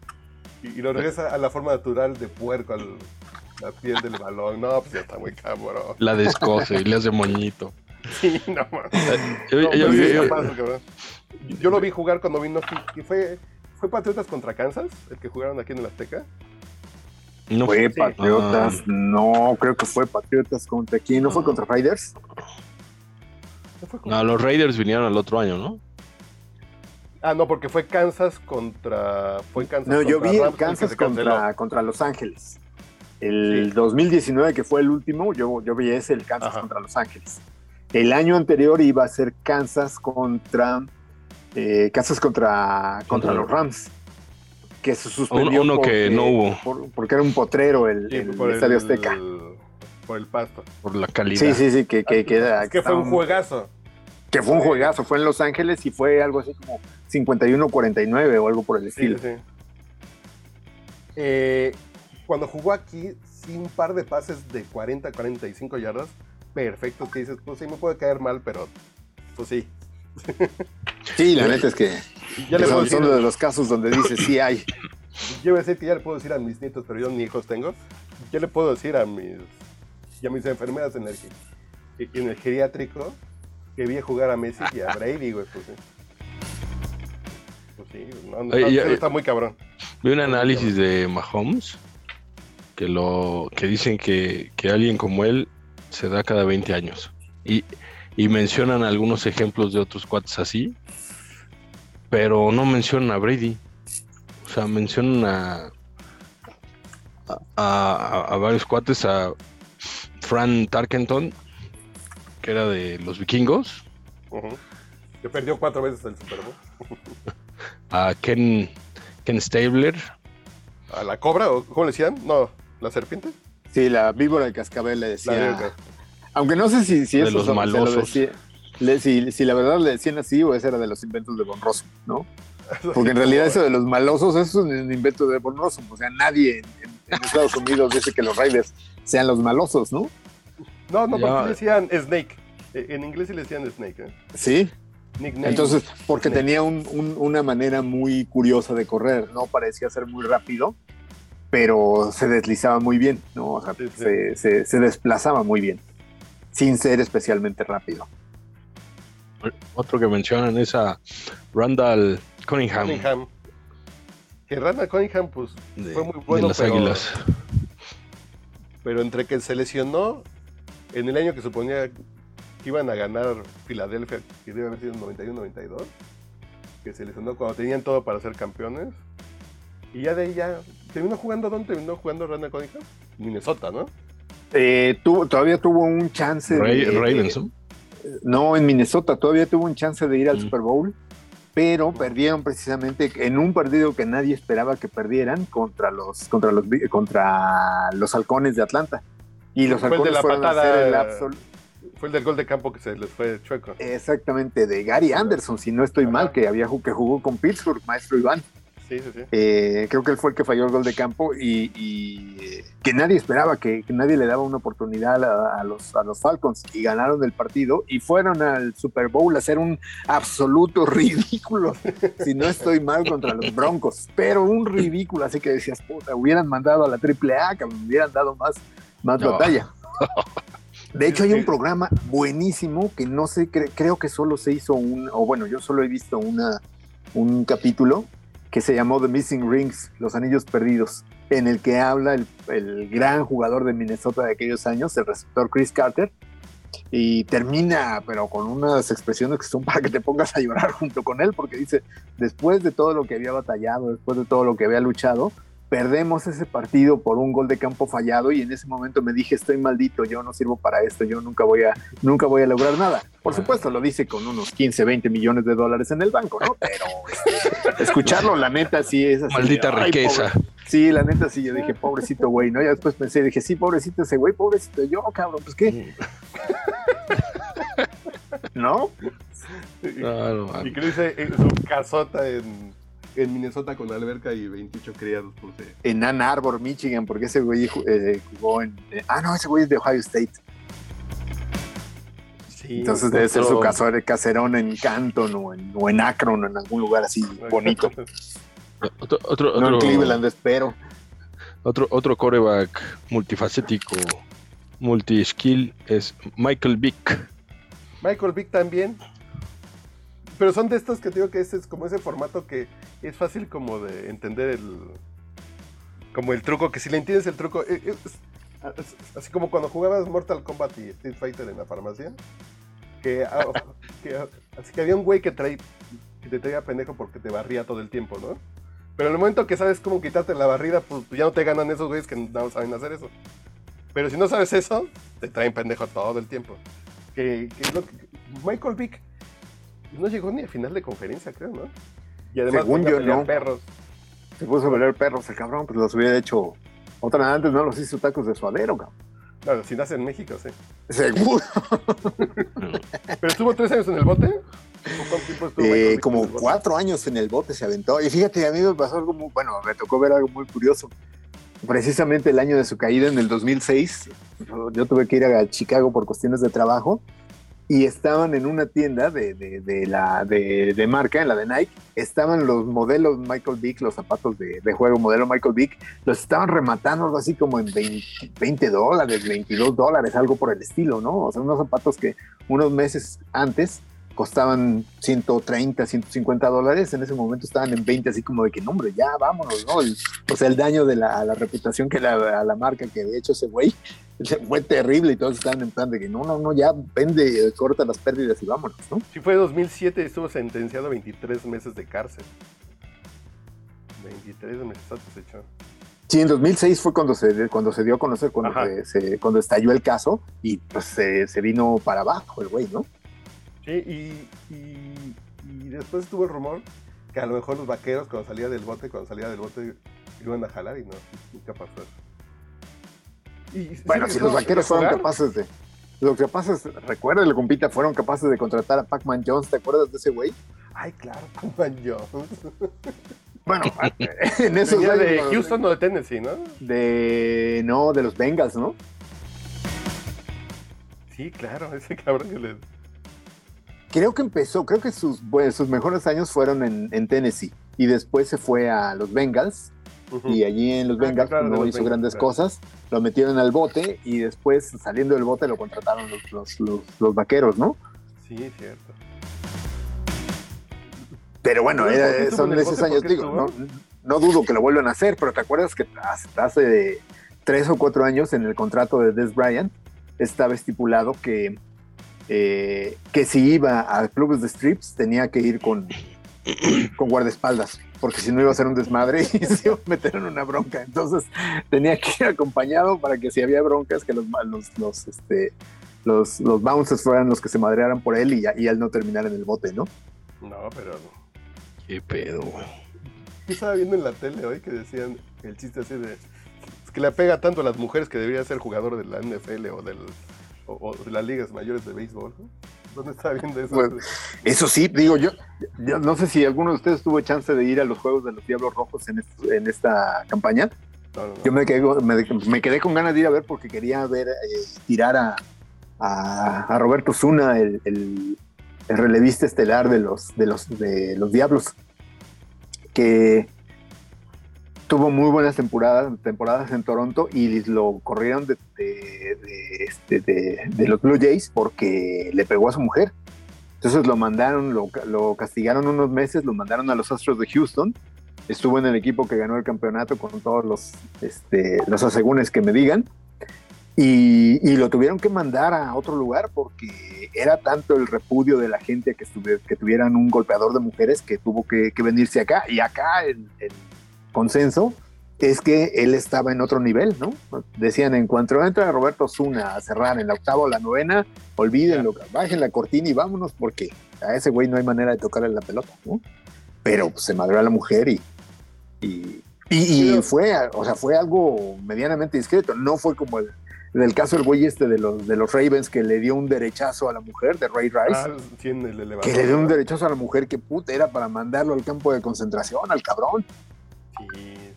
Speaker 3: Y, y lo regresa a la forma natural de puerco, al, la piel del balón. No, pues ya está muy cabrón.
Speaker 5: La descose y le hace moñito.
Speaker 3: Sí, no.
Speaker 5: Yo,
Speaker 3: No,
Speaker 5: yo-
Speaker 3: lo vi jugar cuando vino aquí. y fue, fue Patriotas contra Kansas, el que jugaron aquí en el Azteca.
Speaker 5: no
Speaker 4: Fue Patriotas,
Speaker 5: Ah,
Speaker 4: no, creo que fue Patriotas contra quién, ¿no fue contra Raiders?
Speaker 3: ¿No fue contra-
Speaker 5: no, los Raiders vinieron el otro año, ¿no?
Speaker 3: Ah, no, porque fue Kansas contra. Fue Kansas
Speaker 4: No, yo
Speaker 3: contra
Speaker 4: vi el
Speaker 3: Rams,
Speaker 4: Kansas contra, contra Los Ángeles. El
Speaker 3: Sí.
Speaker 4: 2019, que fue el último, yo, yo vi ese, el Kansas
Speaker 3: Ajá.
Speaker 4: contra Los Ángeles. El año anterior iba a ser Kansas contra eh, Kansas contra, contra
Speaker 5: Contra-
Speaker 4: los Rams. Que se suspendió.
Speaker 5: Uno- uno que no hubo.
Speaker 4: por- porque era un potrero el,
Speaker 3: Sí,
Speaker 4: el
Speaker 3: por el,
Speaker 4: Estadio Azteca.
Speaker 3: Por el pasto.
Speaker 5: Por la calidad.
Speaker 4: Sí, sí, sí, que, que, que era-
Speaker 3: Es que fue un juegazo.
Speaker 4: Que fue un juegazo, fue en Los Ángeles y fue algo así como 51-49 o algo por el
Speaker 3: Sí,
Speaker 4: estilo.
Speaker 3: sí. Eh, cuando jugó aquí, sí, un par de pases de 40 45 yardas, perfectos, que dices, pues sí, me puede caer mal, pero pues sí.
Speaker 4: Sí, la neta es que
Speaker 3: Ya le
Speaker 4: son,
Speaker 3: decir,
Speaker 4: son de los casos donde dice sí hay.
Speaker 3: yo iba a decir que ya le puedo decir a mis nietos, pero yo ni hijos tengo. Ya le puedo decir a mis, y a mis enfermeras en el, en el geriátrico que vi jugar a Messi y a Brady, güey, pues sí. Pues sí, no, no,
Speaker 5: Oye,
Speaker 3: no,
Speaker 5: ya-
Speaker 3: está muy cabrón.
Speaker 5: Vi un análisis de Mahomes que lo que dicen que, que alguien como él se da cada 20 años. Y, y mencionan algunos ejemplos de otros cuates así, pero no mencionan a Brady. O sea, mencionan a, a, a- a varios cuates, a Fran Tarkenton, que era de los vikingos,
Speaker 3: Ujú. Que perdió cuatro veces el Super Bowl.
Speaker 5: a Ken, Ken Stabler,
Speaker 3: ¿A la cobra? ¿O cómo le decían? No, ¿la serpiente?
Speaker 4: Sí, la víbora de cascabel le decía.
Speaker 3: de-
Speaker 4: Aunque no sé si, si
Speaker 5: De
Speaker 4: eso
Speaker 5: los
Speaker 4: se lo
Speaker 5: malosos.
Speaker 4: decía- le- si, si la verdad le decían así o ese era de los inventos de Von Rossum, ¿no? Porque en realidad eso de los malosos eso es un invento de Von Rossum. O sea, nadie en, en- en Estados Unidos dice que los Raiders sean los malosos, ¿no?
Speaker 3: No, no, porque le decían Snake. Eh, En inglés sí le decían Snake, ¿eh?
Speaker 4: Sí.
Speaker 3: Nickname.
Speaker 4: Entonces, porque
Speaker 3: Snake.
Speaker 4: tenía un- un- una manera muy curiosa de correr, no parecía ser muy rápido, pero se deslizaba muy bien, ¿no? O sea,
Speaker 3: Sí, sí.
Speaker 4: Se, se- se desplazaba muy bien, sin ser especialmente rápido.
Speaker 5: otro que mencionan es a Randall Cunningham.
Speaker 3: Cunningham. Que Randall Cunningham, pues,
Speaker 5: de,
Speaker 3: Fue muy
Speaker 5: de
Speaker 3: bueno,
Speaker 5: las
Speaker 3: pero-
Speaker 5: Águilas.
Speaker 3: pero entre que se lesionó en el año que suponía que iban a ganar Filadelfia, que debe haber sido en 91-92, que se lesionó cuando tenían todo para ser campeones. Y ya de ahí ya. ¿Terminó jugando dónde terminó jugando Randall Cunningham? Minnesota, ¿no?
Speaker 4: Eh, tuvo- todavía tuvo un chance
Speaker 5: Ra-
Speaker 4: de,
Speaker 5: Ravens, ¿no?
Speaker 4: No, en Minnesota todavía tuvo un chance de ir al
Speaker 5: Mm.
Speaker 4: Super Bowl, pero perdieron precisamente en un partido que nadie esperaba que perdieran contra los contra los contra los halcones de Atlanta. Y los halcones
Speaker 3: la
Speaker 4: fueron a hacer el absol-
Speaker 3: Fue el del gol de campo que se les fue chueco.
Speaker 4: exactamente de Gary Anderson, si no estoy
Speaker 3: Ajá.
Speaker 4: mal, que había que jugó con Pittsburgh, maestro Iván.
Speaker 3: Sí, sí, sí.
Speaker 4: Eh, creo que él fue el que falló el gol de campo y, y, eh, que nadie esperaba, que, que nadie le daba una oportunidad a, a los, a los Falcons y ganaron el partido y fueron al Super Bowl a hacer un absoluto ridículo, si no estoy mal, contra los Broncos, pero un ridículo, así que decías, puta, hubieran mandado a la AAA, que me hubieran dado más, más
Speaker 5: No.
Speaker 4: batalla. De hecho, hay un programa buenísimo que no sé, cre- creo que solo se hizo un, o bueno, yo solo he visto una, un capítulo que se llamó The Missing Rings, Los Anillos Perdidos. en el que habla el, el gran jugador de Minnesota de aquellos años, el receptor Chris Carter, y termina, pero con unas expresiones que son para que te pongas a llorar junto con él, porque dice, después de todo lo que había batallado, después de todo lo que había luchado, perdemos ese partido por un gol de campo fallado y en ese momento me dije estoy maldito, yo no sirvo para esto, yo nunca voy a nunca voy a lograr nada. Por supuesto lo dice con unos 15, 20 millones de dólares en el banco, ¿no? Pero este, escucharlo la neta sí es así.
Speaker 5: Maldita
Speaker 4: ay,
Speaker 5: riqueza.
Speaker 4: pobre. Sí, la neta sí, yo dije, pobrecito güey, ¿no? Ya después pensé, dije, sí, pobrecito ese güey, pobrecito yo, cabrón, pues qué, ¿no?
Speaker 5: No, no,
Speaker 3: Y que dice en su casota en, en Minnesota con alberca y 28 criados, puse.
Speaker 4: En Ann Arbor, Michigan, porque ese güey eh, jugó en... eh, ah, no, ese güey es de Ohio State.
Speaker 3: Sí,
Speaker 4: Entonces debe ser su
Speaker 3: otro-
Speaker 4: casor- caserón en Canton o en, o en Akron o en algún lugar así bonito.
Speaker 5: Otro, otro,
Speaker 4: No en Cleveland, espero.
Speaker 5: otro, otro coreback multifacético, multi-skill es Michael Vick.
Speaker 3: Michael Vick también. Pero son de estos que digo que ese es como ese formato que es fácil como de entender el. Como el truco, que si le entiendes el truco. eh, es- es- así como cuando jugabas Mortal Kombat y Street Fighter en la farmacia. Que, ah, que, así que había un güey que, trae, que te traía pendejo porque te barría todo el tiempo, ¿no? Pero en el momento que sabes cómo quitarte la barrida, pues ya no te ganan esos güeyes que no saben hacer eso. Pero si no sabes eso, te traen pendejo todo el tiempo. Que, que es lo que- Michael Vick no llegó ni a final de conferencia, creo, ¿no? Y además
Speaker 4: Según yo, no.
Speaker 3: perros.
Speaker 4: Se puso a pelear perros el cabrón, pues los hubiera hecho. Otra antes no los hizo tacos de suadero, cabrón.
Speaker 3: Claro, si nace en México, sí.
Speaker 4: Seguro.
Speaker 3: ¿Pero estuvo tres años en el bote? ¿O cuánto tiempo estuvo
Speaker 4: Eh, como cuatro años en el bote se aventó. Y fíjate, a mí me pasó algo muy, bueno, me tocó ver algo muy curioso. Precisamente el año de su caída, en el 2006, yo- yo tuve que ir a Chicago por cuestiones de trabajo y estaban en una tienda de, de- la, de, marca, en la de Nike, estaban los modelos Michael Vick, los zapatos de, juego modelo Michael Vick, los estaban rematando así como en 20, 20 dólares, 22 dólares, algo por el estilo, ¿no? O sea, unos zapatos que unos meses antes costaban 130, 150 dólares, en ese momento estaban en 20, así como de que, no, hombre, ya vámonos, ¿no? O sea, el daño de la, a la reputación que la, a la marca que de hecho ese güey fue terrible y todos estaban en plan de que, no, no, no, ya vende, corta las pérdidas y vámonos, ¿no?
Speaker 3: Sí, fue 2007 y estuvo sentenciado a 23 meses de cárcel. 23 meses echó.
Speaker 4: Sí, en 2006 fue cuando se, cuando se dio a conocer, cuando, se, se- cuando estalló el caso y pues se, se vino para abajo el güey, ¿no?
Speaker 3: Sí, y, y, y después estuvo el rumor que a lo mejor los vaqueros cuando salía del bote, cuando salía del bote, iban a jalar y no, nunca pasó eso. Y,
Speaker 4: Bueno,
Speaker 3: ¿sí
Speaker 4: si los vaqueros fueron capaces de. Lo que pasa es, recuerda, compita, fueron capaces de contratar a Pac-Man Jones, ¿te acuerdas de ese güey?
Speaker 3: Ay, claro, Pac-Man Jones.
Speaker 4: Bueno, en esos años,
Speaker 3: de. Houston o de Tennessee, ¿no?
Speaker 4: De. No, de los Bengals, ¿no?
Speaker 3: Sí, claro, ese cabrón que le...
Speaker 4: Creo que empezó, creo que sus, bueno, sus mejores años fueron en, en Tennessee y después se fue a los Bengals Y allí en los
Speaker 3: Ah,
Speaker 4: Bengals
Speaker 3: claro,
Speaker 4: no
Speaker 3: los
Speaker 4: hizo
Speaker 3: Bengals,
Speaker 4: grandes
Speaker 3: claro.
Speaker 4: cosas, lo metieron al bote y después saliendo del bote lo contrataron los, los, los, los vaqueros, ¿no?
Speaker 3: Sí, cierto.
Speaker 4: Pero bueno,
Speaker 3: ¿Sabes
Speaker 4: era-
Speaker 3: por qué estuvo
Speaker 4: son esos años,
Speaker 3: ¿Por qué
Speaker 4: digo, no, no dudo que lo vuelvan a hacer, pero ¿te acuerdas que hasta hace tres o cuatro años en el contrato de Des Bryant estaba estipulado que, eh, que si iba a clubes de strips tenía que ir con, con guardaespaldas, porque si no iba a ser un desmadre y se iba a meter en una bronca. Entonces tenía que ir acompañado para que si había broncas, que los, los, los, este, los, los bouncers fueran los que se madrearan por él y, ya- y él no terminara en el bote, ¿no?
Speaker 3: No, pero...
Speaker 5: Qué pedo, güey.
Speaker 3: Yo estaba viendo en la tele hoy que decían el chiste así de... Es que le pega tanto a las mujeres que debería ser jugador de la NFL o, del, o, o de las ligas mayores de béisbol. ¿no? ¿Dónde estaba viendo eso?
Speaker 4: Pues, Eso sí, digo yo, yo no sé si alguno de ustedes tuvo chance de ir a los juegos de los Diablos Rojos en, en esta campaña.
Speaker 3: No, no, no.
Speaker 4: Yo me quedé, me, me quedé con ganas de ir a ver porque quería ver eh, tirar a, a, a Roberto Zuna, el, el- el relevista estelar de los, de los, de los Diablos, que tuvo muy buenas temporadas, temporadas en Toronto y lo corrieron de, de- este, de- de los Blue Jays porque le pegó a su mujer. Entonces lo mandaron, lo, lo castigaron unos meses, lo mandaron a los Astros de Houston estuvo en el equipo que ganó el campeonato con todos los, este, los asegúnes que me digan. Y, y lo tuvieron que mandar a otro lugar porque era tanto el repudio de la gente que, estuve- que tuvieran un golpeador de mujeres que tuvo que, que venirse acá. Y acá el, el consenso es que él estaba en otro nivel, ¿no? Decían, en cuanto entra Roberto Zuna a cerrar en la octava o la novena, olvídenlo, bajen la cortina y vámonos porque a ese güey no hay manera de tocarle la pelota, ¿no? Pero pues, se madrió a la mujer y, y, y- y fue, o sea, fue algo medianamente discreto, no fue como el del caso del güey este de los, de los Ravens que le dio un derechazo a la mujer, de Ray Rice,
Speaker 3: Ah, sí, en el
Speaker 4: que le dio un derechazo a la mujer que puta era para mandarlo al campo de concentración, al cabrón.
Speaker 3: Sí,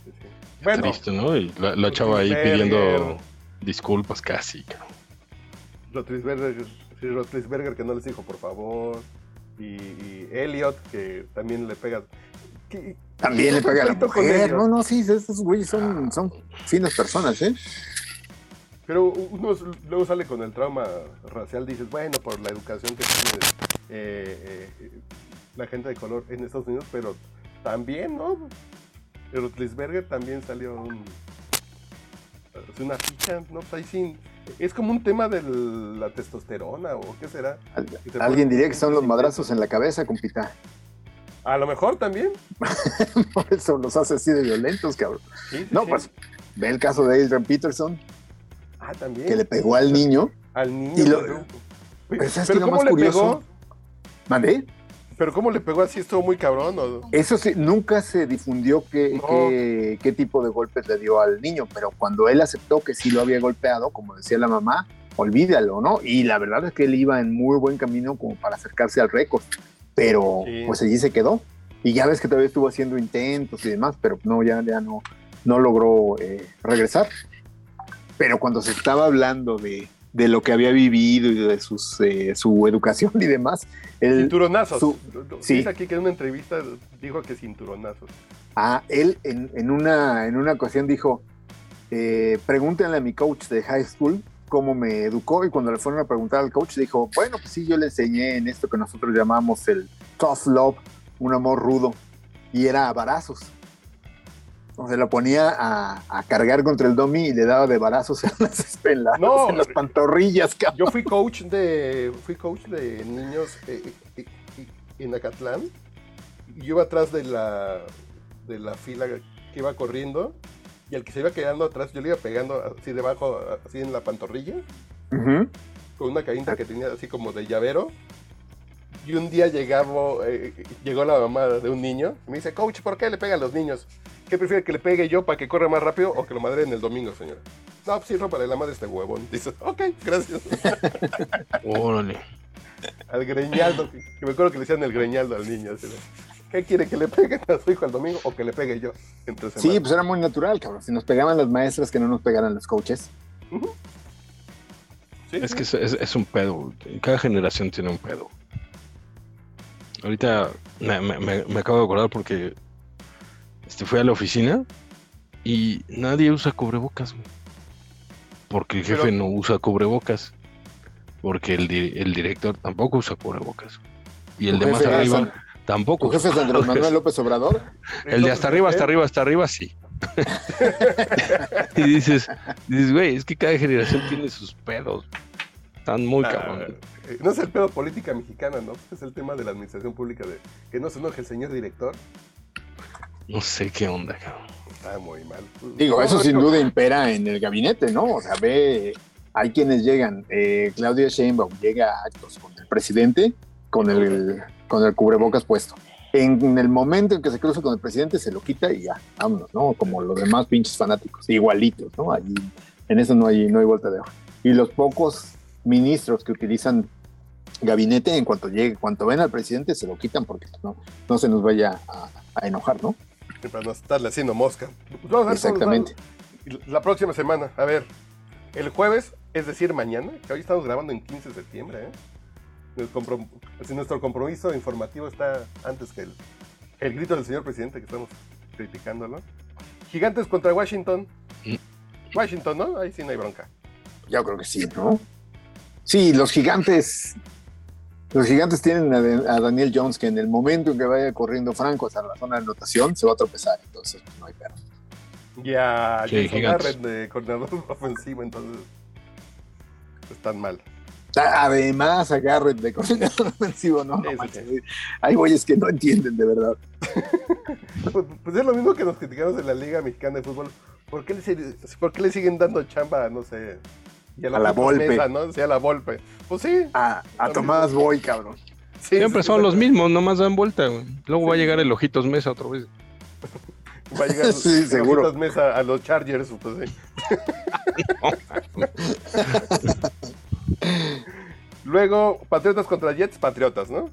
Speaker 3: sí, sí. Bueno,
Speaker 5: Triste, ¿no? Y la, la chava ahí pidiendo disculpas casi.
Speaker 3: Rotlisberger, sí, Rotlisberger que no les dijo por favor. Y, y Elliot que también le pega. ¿Qué-
Speaker 4: También le pega a la mujer. No, no, sí, esos güeyes son, son finas personas, ¿eh?
Speaker 3: Pero uno luego sale con el trauma racial, dices, bueno, por la educación que tiene eh, eh, la gente de color en Estados Unidos, pero también, ¿no? El Rotlisberger también salió un, así una ficha, ¿no? Pues ahí sí, es como un tema de la testosterona, ¿o qué será?
Speaker 4: Al-
Speaker 3: Y te
Speaker 4: Alguien diría que son los madrazos en la cabeza, compita.
Speaker 3: A lo mejor también.
Speaker 4: Por eso los hace así de violentos, cabrón.
Speaker 3: Sí, sí,
Speaker 4: No,
Speaker 3: sí.
Speaker 4: pues, ve el caso de Adrian Peterson,
Speaker 3: Ah, también.
Speaker 4: que le pegó al niño.
Speaker 3: Al niño.
Speaker 4: Y lo-
Speaker 3: pero-
Speaker 4: Pero ¿sabes
Speaker 3: pero ¿cómo
Speaker 4: más
Speaker 3: le
Speaker 4: curioso?
Speaker 3: pegó?
Speaker 4: ¿Mandé?
Speaker 3: Pero ¿cómo le pegó así? Estuvo muy cabrón. ¿o?
Speaker 4: Eso sí, nunca se difundió qué,
Speaker 3: No.
Speaker 4: qué- qué tipo de golpes le dio al niño, pero cuando él aceptó que sí lo había golpeado, como decía la mamá, olvídalo, ¿no? Y la verdad es que él iba en muy buen camino como para acercarse al récord, pero
Speaker 3: Sí.
Speaker 4: pues allí se quedó. Y ya ves que todavía estuvo haciendo intentos y demás, pero no, ya, ya no, no logró eh, regresar. Pero cuando se estaba hablando de, de lo que había vivido y de sus, eh, su educación y demás,
Speaker 3: Cinturonazos.
Speaker 4: su- sí.
Speaker 3: Aquí que en una entrevista dijo que cinturonazos.
Speaker 4: Ah, él en, en una, en una ocasión dijo, eh, pregúntenle a mi coach de high school cómo me educó y cuando le fueron a preguntar al coach dijo, bueno, pues sí, yo le enseñé en esto que nosotros llamamos el tough love, un amor rudo, y era a varazos. O sea, lo ponía a, a cargar contra el domi y le daba de varazos en las, en las-
Speaker 3: No.
Speaker 4: en las pantorrillas, cabrón.
Speaker 3: Yo fui coach de fui coach de niños eh, eh, eh, en Acatlán. Yo iba atrás de la de la fila que iba corriendo y al que se iba quedando atrás yo le iba pegando así debajo así en la pantorrilla con una caída que tenía así como de llavero. Y un día llegaba, eh, llegó la mamá de un niño y me dice, coach, ¿por qué le pegan a los niños? ¿Qué prefiere que le pegue yo para que corra más rápido o que lo madre en el domingo, señora? No, pues sí, rópale la madre este huevón. Dice, ok, gracias.
Speaker 5: Órale.
Speaker 3: al greñaldo, que que me acuerdo que le decían el greñaldo al niño. así ¿Qué quiere que le peguen a su hijo el domingo o que le pegue yo? Entre
Speaker 4: Sí, pues era muy natural, cabrón. Si nos pegaban las maestras, que no nos pegaran los coaches.
Speaker 3: Sí,
Speaker 5: Es
Speaker 3: sí.
Speaker 5: que es, es- es un pedo. Cada generación tiene un pedo. Ahorita me, me- me- me acabo de acordar porque este, fui a la oficina y nadie usa cubrebocas. güey. Porque el jefe
Speaker 3: Pero-
Speaker 5: no usa cubrebocas. Porque el, di- el director tampoco usa cubrebocas. Y el de más arriba
Speaker 4: An-
Speaker 5: tampoco.
Speaker 4: ¿Tu jefe es Andrés Manuel López Obrador?
Speaker 5: El de hasta arriba, hasta arriba, hasta arriba, sí. y dices, dices, güey, es que cada generación tiene sus pedos. Están muy
Speaker 3: Ah,
Speaker 5: cabrón.
Speaker 3: no es el pedo política mexicana, ¿no? Es el tema de la administración pública de que no se enoje el señor director.
Speaker 5: No sé qué onda, cabrón.
Speaker 3: Está muy mal.
Speaker 4: Digo, eso sin
Speaker 3: no.
Speaker 4: duda impera en el gabinete, ¿no? O sea, ve, hay quienes llegan. Eh, Claudia Sheinbaum llega a actos con el presidente con el, con el cubrebocas puesto. En el momento en que se cruza con el presidente, se lo quita y ya, vámonos, ¿no? Como los demás pinches fanáticos, igualitos, ¿no? Allí, en eso no hay, no hay vuelta de hoja. Y los pocos ministros que utilizan gabinete, en cuanto llegue, cuanto ven al presidente, se lo quitan porque no, no se nos vaya a, a enojar, ¿no?
Speaker 3: Para no estarle haciendo mosca. Pues vamos a ver
Speaker 4: Exactamente.
Speaker 3: La próxima semana, a ver, el jueves, es decir, mañana, que hoy estamos grabando en 15 de septiembre, ¿eh? Así nuestro compromiso informativo está antes que el, el grito del señor presidente que estamos criticándolo. Gigantes contra Washington.
Speaker 5: Mm.
Speaker 3: Washington, ¿no? Ahí sí no hay bronca.
Speaker 4: Yo creo que sí, ¿no? Sí, los gigantes Los gigantes tienen a, Daniel Jones que en el momento en que vaya corriendo Franco hacia la zona de anotación se va a tropezar, entonces pues, no hay perro.
Speaker 3: Y a
Speaker 5: Sí,
Speaker 3: Jason de coordinador ofensivo, entonces están mal.
Speaker 4: Además, a Garrett de coordinador ofensivo, no,
Speaker 3: Sí, sí,
Speaker 4: manches,
Speaker 3: sí.
Speaker 4: hay güeyes que no entienden de verdad.
Speaker 3: Pues, pues es lo mismo que nos criticamos de la Liga Mexicana de Fútbol. ¿Por qué le, sig- por qué le siguen dando chamba, no sé, y
Speaker 4: A la Volpe.
Speaker 3: Mesa, ¿no? Sí, a la Volpe. Pues sí.
Speaker 4: A, a Tomás Boy, cabrón.
Speaker 3: sí
Speaker 5: Siempre
Speaker 3: sí,
Speaker 5: son los mismos, nomás dan vuelta, güey. Luego va a llegar el Ojitos Mesa otra vez.
Speaker 3: Va a llegar
Speaker 4: Sí,
Speaker 3: el
Speaker 4: seguro.
Speaker 3: Ojitos Mesa a los Chargers, pues sí. Luego, Patriotas contra Jets, Patriotas, ¿no?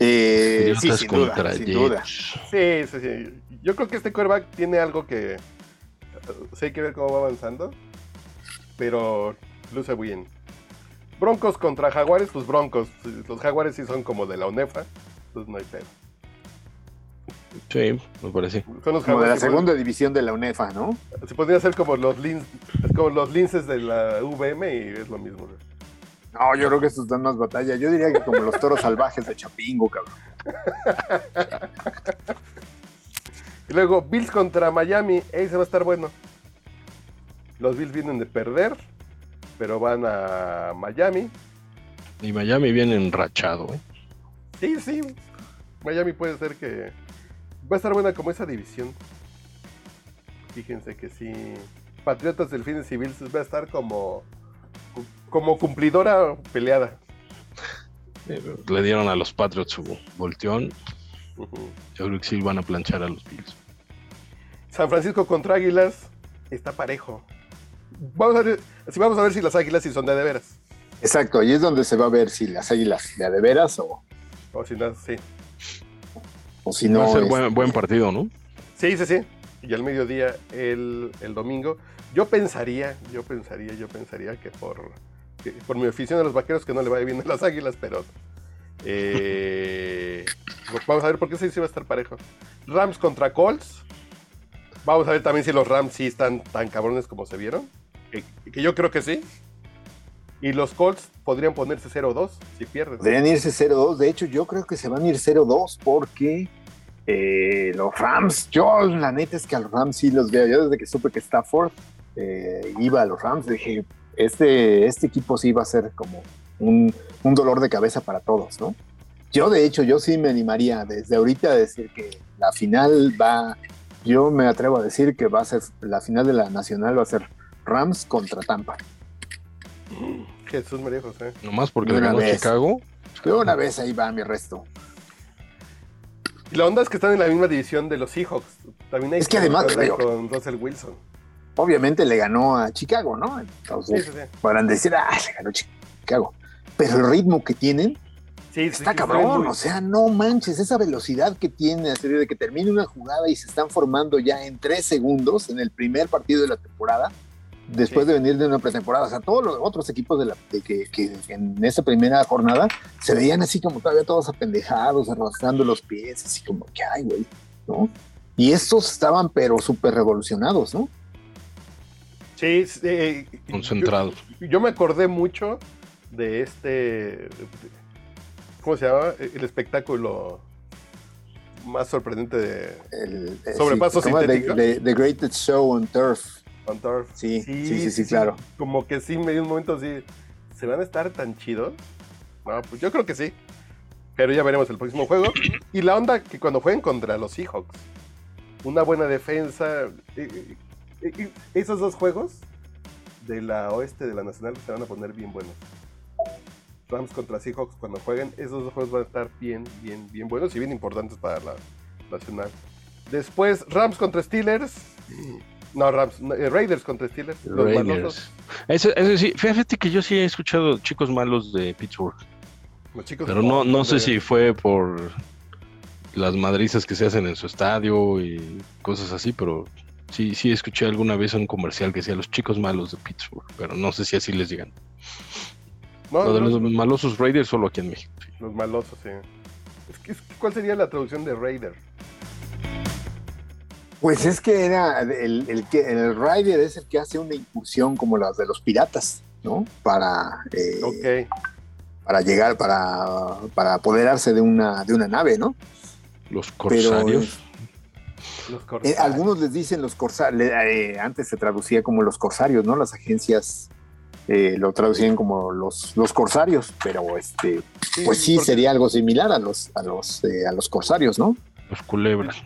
Speaker 4: Eh, sí, sin duda,
Speaker 5: contra
Speaker 4: sin
Speaker 5: Jets.
Speaker 4: duda.
Speaker 3: Sí, sí, sí. Yo creo que este quarterback tiene algo que. eh, Sí, hay que ver cómo va avanzando. Pero luce bien. Broncos contra Jaguares, pues Broncos. Los Jaguares sí son como de la UNEFA. Entonces no hay pedo.
Speaker 5: Sí, me parece.
Speaker 3: Son los
Speaker 4: Como de la segunda división de la UNEFA, ¿no?
Speaker 3: Se podría hacer como los lin- como los linces de la VM y es lo mismo.
Speaker 4: No, yo creo que estos dan más batalla. Yo diría que como los toros salvajes de Chapingo, cabrón.
Speaker 3: Y luego Bills contra Miami. Ese va a estar bueno. Los Bills vienen de perder, pero van a Miami.
Speaker 5: Y Miami viene enrachado, ¿eh?
Speaker 3: Sí, sí. Miami puede ser que. Va a estar buena como esa división. Fíjense que sí. Patriotas, Delfines y Bills va a estar como. Como cumplidora peleada.
Speaker 5: Eh, Le dieron a los Patriots su volteón. Yo creo que sí van a planchar a los Bills.
Speaker 3: San Francisco contra Águilas está parejo. Vamos a ver, si vamos a ver si las Águilas sí son de de veras.
Speaker 4: Exacto, ahí es donde se va a ver si las águilas de a de veras o,
Speaker 3: O si no, sí.
Speaker 4: o si
Speaker 5: Va
Speaker 4: no.
Speaker 5: a ser
Speaker 4: este,
Speaker 5: buen, buen partido, ¿no?
Speaker 3: Sí, sí, sí. Y al mediodía el, el domingo. Yo pensaría, yo pensaría, yo pensaría que por, que por mi afición a los vaqueros que no le vaya bien a las águilas, pero eh, vamos a ver por qué sí, sí va a estar parejo. Rams contra Colts. Vamos a ver también si los Rams sí están tan cabrones como se vieron. Que, yo creo que sí. Y los Colts podrían ponerse 0-2 si pierden.
Speaker 4: Podrían irse 0-2. De hecho, yo creo que se van a ir 0-2 porque eh, los Rams, yo la neta es que a los Rams sí los veo. Yo desde que supe que Stafford eh, iba a los Rams, dije, este, este equipo sí va a ser como un, un dolor de cabeza para todos, ¿no? Yo, de hecho, yo sí me animaría desde ahorita a decir que la final va, yo me atrevo a decir que va a ser, la final de la Nacional va a ser Rams contra Tampa.
Speaker 3: Jesús María José.
Speaker 5: Nomás porque
Speaker 4: De
Speaker 5: le
Speaker 4: una
Speaker 5: ganó
Speaker 4: vez.
Speaker 5: Chicago.
Speaker 4: De una vez ahí va mi resto.
Speaker 3: Y la onda es que están en la misma división de los Seahawks. También hay
Speaker 4: Es que además, digo-
Speaker 3: con Russell Wilson.
Speaker 4: obviamente le ganó a Chicago, ¿no? Entonces,
Speaker 3: sí, sí.
Speaker 4: podrán decir, ah, le ganó Chicago. Pero el ritmo que tienen está
Speaker 3: sí,
Speaker 4: cabrón,
Speaker 3: muy-
Speaker 4: o sea, no manches, esa velocidad que tiene, así de que termine una jugada y se están formando ya en tres segundos en el primer partido de la temporada, después
Speaker 3: Sí.
Speaker 4: de venir de una pretemporada. O sea, todos los otros equipos de la, de que, que en esa primera jornada se veían así como todavía todos apendejados, arrastrando los pies, así como que, ay, güey, ¿no? Y estos estaban pero súper revolucionados, ¿no?
Speaker 3: Sí, sí, eh,
Speaker 5: Concentrados.
Speaker 3: Yo, yo me acordé mucho de este. ¿Cómo se llama? El espectáculo más sorprendente de
Speaker 4: El, eh,
Speaker 3: Sobrepaso
Speaker 4: sí, ¿cómo? The-
Speaker 3: sintético.
Speaker 4: The, the Greatest Show on Turf.
Speaker 3: On Turf.
Speaker 4: Sí, sí, sí, sí, claro.
Speaker 3: Como que sí, me dio un momento así. ¿Se van a estar tan chidos? No, pues yo creo que sí. Pero ya veremos el próximo juego. Y la onda que cuando jueguen contra los Seahawks. Una buena defensa. eh, eh, eh, esos dos juegos de la oeste de la nacional se van a poner bien buenos. Rams contra Seahawks cuando jueguen, esos dos juegos van a estar bien, bien, bien buenos y bien importantes para la nacional. Después, Rams contra Steelers. No, Rams, no, eh, Raiders contra Steelers. Los malosos.
Speaker 5: Ese, ese sí, fíjate que yo sí he escuchado chicos malos de Pittsburgh.
Speaker 3: Chicos
Speaker 5: Pero no, no sé
Speaker 3: de-
Speaker 5: si fue por las madrizas que se hacen en su estadio y cosas así, pero sí, sí escuché alguna vez un comercial que decía los chicos malos de Pittsburgh, pero no sé si así les digan.
Speaker 3: No,
Speaker 5: Lo de
Speaker 3: no,
Speaker 5: los malosos Raiders solo aquí en México. sí.
Speaker 3: los malosos, sí. Es que, ¿Cuál sería la traducción de Raider?
Speaker 4: Pues es que era el, el que el Rider es el que hace una incursión como las de los piratas, ¿no? Para, eh, para llegar, para, para apoderarse de una, de una nave, ¿no?
Speaker 5: Los corsarios.
Speaker 3: Los
Speaker 4: Eh,
Speaker 3: corsarios.
Speaker 4: algunos les dicen los corsarios, antes se traducía como los corsarios, ¿no? Las agencias eh, lo traducían como los, los corsarios, pero este, pues sí,
Speaker 3: porque
Speaker 4: sería algo similar a los, a los, eh, a los corsarios, ¿no?
Speaker 5: Los culebras.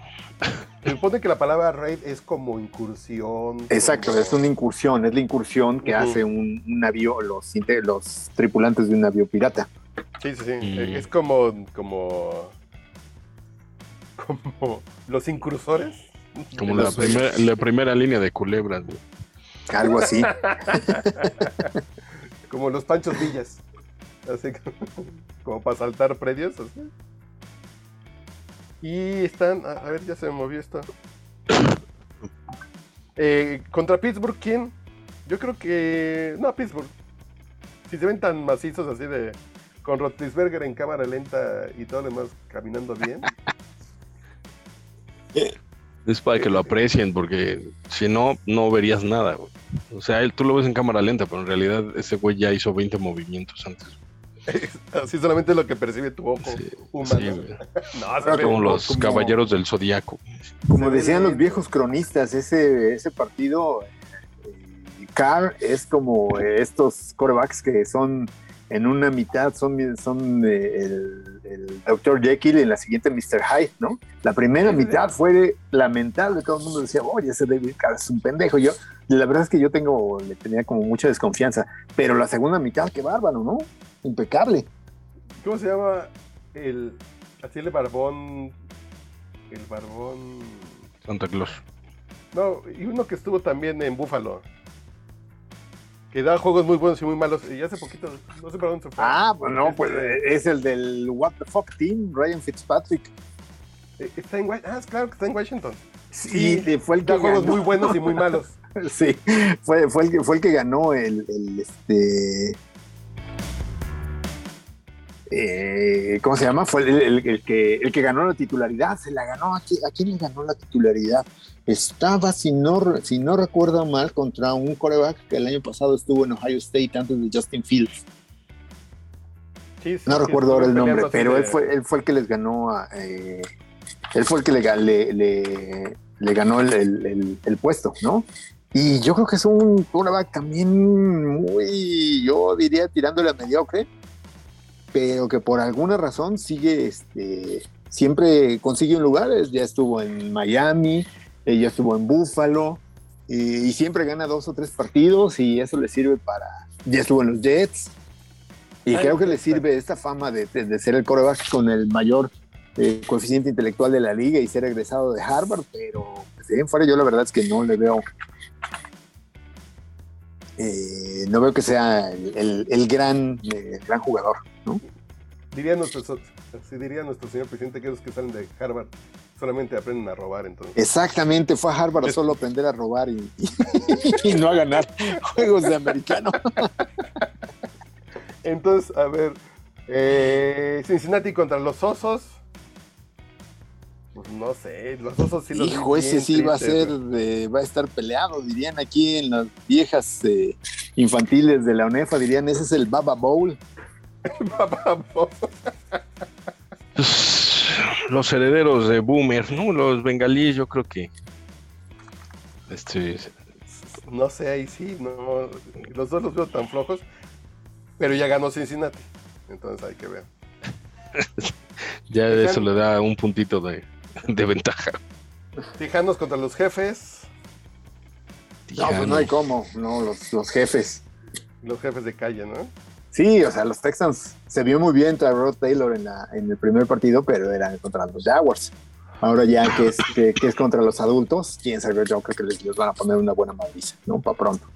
Speaker 3: Se supone que la palabra raid es como incursión.
Speaker 4: Exacto,
Speaker 3: como-
Speaker 4: es una incursión, es la incursión que hace un, un navío, los, los tripulantes de un navío pirata.
Speaker 3: Sí, sí, sí.
Speaker 5: Mm.
Speaker 3: Es como, como. Como los incursores.
Speaker 5: Como
Speaker 3: los-
Speaker 5: la primera línea de culebras. güey.
Speaker 4: Algo así.
Speaker 3: Como los Panchos Villas. Así como, como para saltar predios. así. Y están. A, ver, ya se me movió esto. Eh, contra Pittsburgh, ¿quién? Yo creo que. No, Pittsburgh. Si se ven tan macizos así de. Con Rotisberger en cámara lenta y todo lo demás caminando bien.
Speaker 5: Es para que lo aprecien, porque si no, no verías nada. O sea, él, tú lo ves en cámara lenta, pero en realidad ese güey ya hizo 20 movimientos antes.
Speaker 3: Así solamente es lo que percibe tu ojo
Speaker 5: Sí,
Speaker 3: humano. ve
Speaker 5: Como los
Speaker 4: como-
Speaker 5: caballeros del zodiaco.
Speaker 4: Como
Speaker 3: Se ve
Speaker 4: decían los viejos cronistas, ese, ese partido, eh, Carr es como eh, estos corebacks que son en una mitad, son, son eh, el, el Dr. Jekyll y en la siguiente Mr. Hyde, ¿no? La primera
Speaker 3: Sí, sí, sí.
Speaker 4: mitad fue lamentable, todo el mundo decía, oye, ese David Carr es un pendejo. Yo, la verdad es que yo tengo, le tenía como mucha desconfianza, pero la segunda mitad, qué bárbaro, ¿no? Impecable.
Speaker 3: ¿Cómo se llama el. Así el barbón. El barbón.
Speaker 5: Santa Claus.
Speaker 3: No, y uno que estuvo también en Buffalo. Que da juegos muy buenos y muy malos. Y hace poquito, no sé para dónde se fue.
Speaker 4: Ah, pues no,
Speaker 3: Este,
Speaker 4: pues es el del What the Fuck Team, Ryan Fitzpatrick.
Speaker 3: eh, Está en, ah, es claro que está en Washington.
Speaker 4: Sí,
Speaker 3: Sí,
Speaker 4: fue el que
Speaker 3: Da juegos muy buenos y muy malos.
Speaker 4: Sí, fue, fue, el, que, fue el que ganó el, el, este. Eh, ¿Cómo se llama? Fue el, el- el que, el que ganó la titularidad. Se la ganó. ¿A quién, a quién le ganó la titularidad? Estaba, si no, si no recuerdo mal, contra un coreback que el año pasado estuvo en Ohio State antes de Justin Fields.
Speaker 3: Sí, sí,
Speaker 4: No
Speaker 3: sí,
Speaker 4: recuerdo ahora el nombre, pero
Speaker 3: de-
Speaker 4: él fue, él fue el que les ganó a. eh, él fue el que le, ga- le, le- le ganó el, el- el- el puesto, ¿no? Y yo creo que es un quarterback también muy, yo diría, tirándole a mediocre, pero que por alguna razón sigue, este, siempre consigue un lugar. Ya estuvo en Miami, eh, ya estuvo en Buffalo, y, y siempre gana dos o tres partidos, y eso le sirve para. Ya estuvo en los Jets. Y
Speaker 3: Ay,
Speaker 4: creo que le sirve esta fama de, de- de ser el coreback con el mayor eh, coeficiente intelectual de la liga y ser egresado de Harvard, pero pues, de fuera yo la verdad es que no le veo. Eh, no veo que sea el, el- el gran, eh, el gran jugador, ¿no?
Speaker 3: Diría nuestro, así diría nuestro señor presidente que esos que salen de Harvard solamente aprenden a robar entonces.
Speaker 4: Exactamente, fue a Harvard a solo aprender a robar y, y- y no a ganar juegos de americano.
Speaker 3: Entonces, a ver, eh, Cincinnati contra los Osos. Pues no sé, los Osos sí los
Speaker 4: Hijo, ese sí va a ser, eh, va a estar peleado, dirían aquí en las viejas eh, infantiles de la UNEFA, dirían, ese es el Baba Bowl.
Speaker 3: Vamos.
Speaker 5: Pues, los herederos de Boomer, ¿no? Los bengalíes, yo creo que. Este,
Speaker 3: No sé, ahí sí, no. Los dos los veo tan flojos. Pero ya ganó Cincinnati. Entonces hay que ver.
Speaker 5: ya eso le da un puntito de, de ventaja.
Speaker 3: Tijanos contra los jefes.
Speaker 4: No, pues no hay cómo, no, los, los jefes.
Speaker 3: Los jefes de calle, ¿no?
Speaker 4: Sí, o sea, los Texans se vio muy bien Rod Taylor en, la, en el primer partido, pero era contra los Jaguars. Ahora ya que es, que, que es contra los adultos, quién sabe, yo creo que les, les van a poner una buena madriza, ¿no? Para pronto,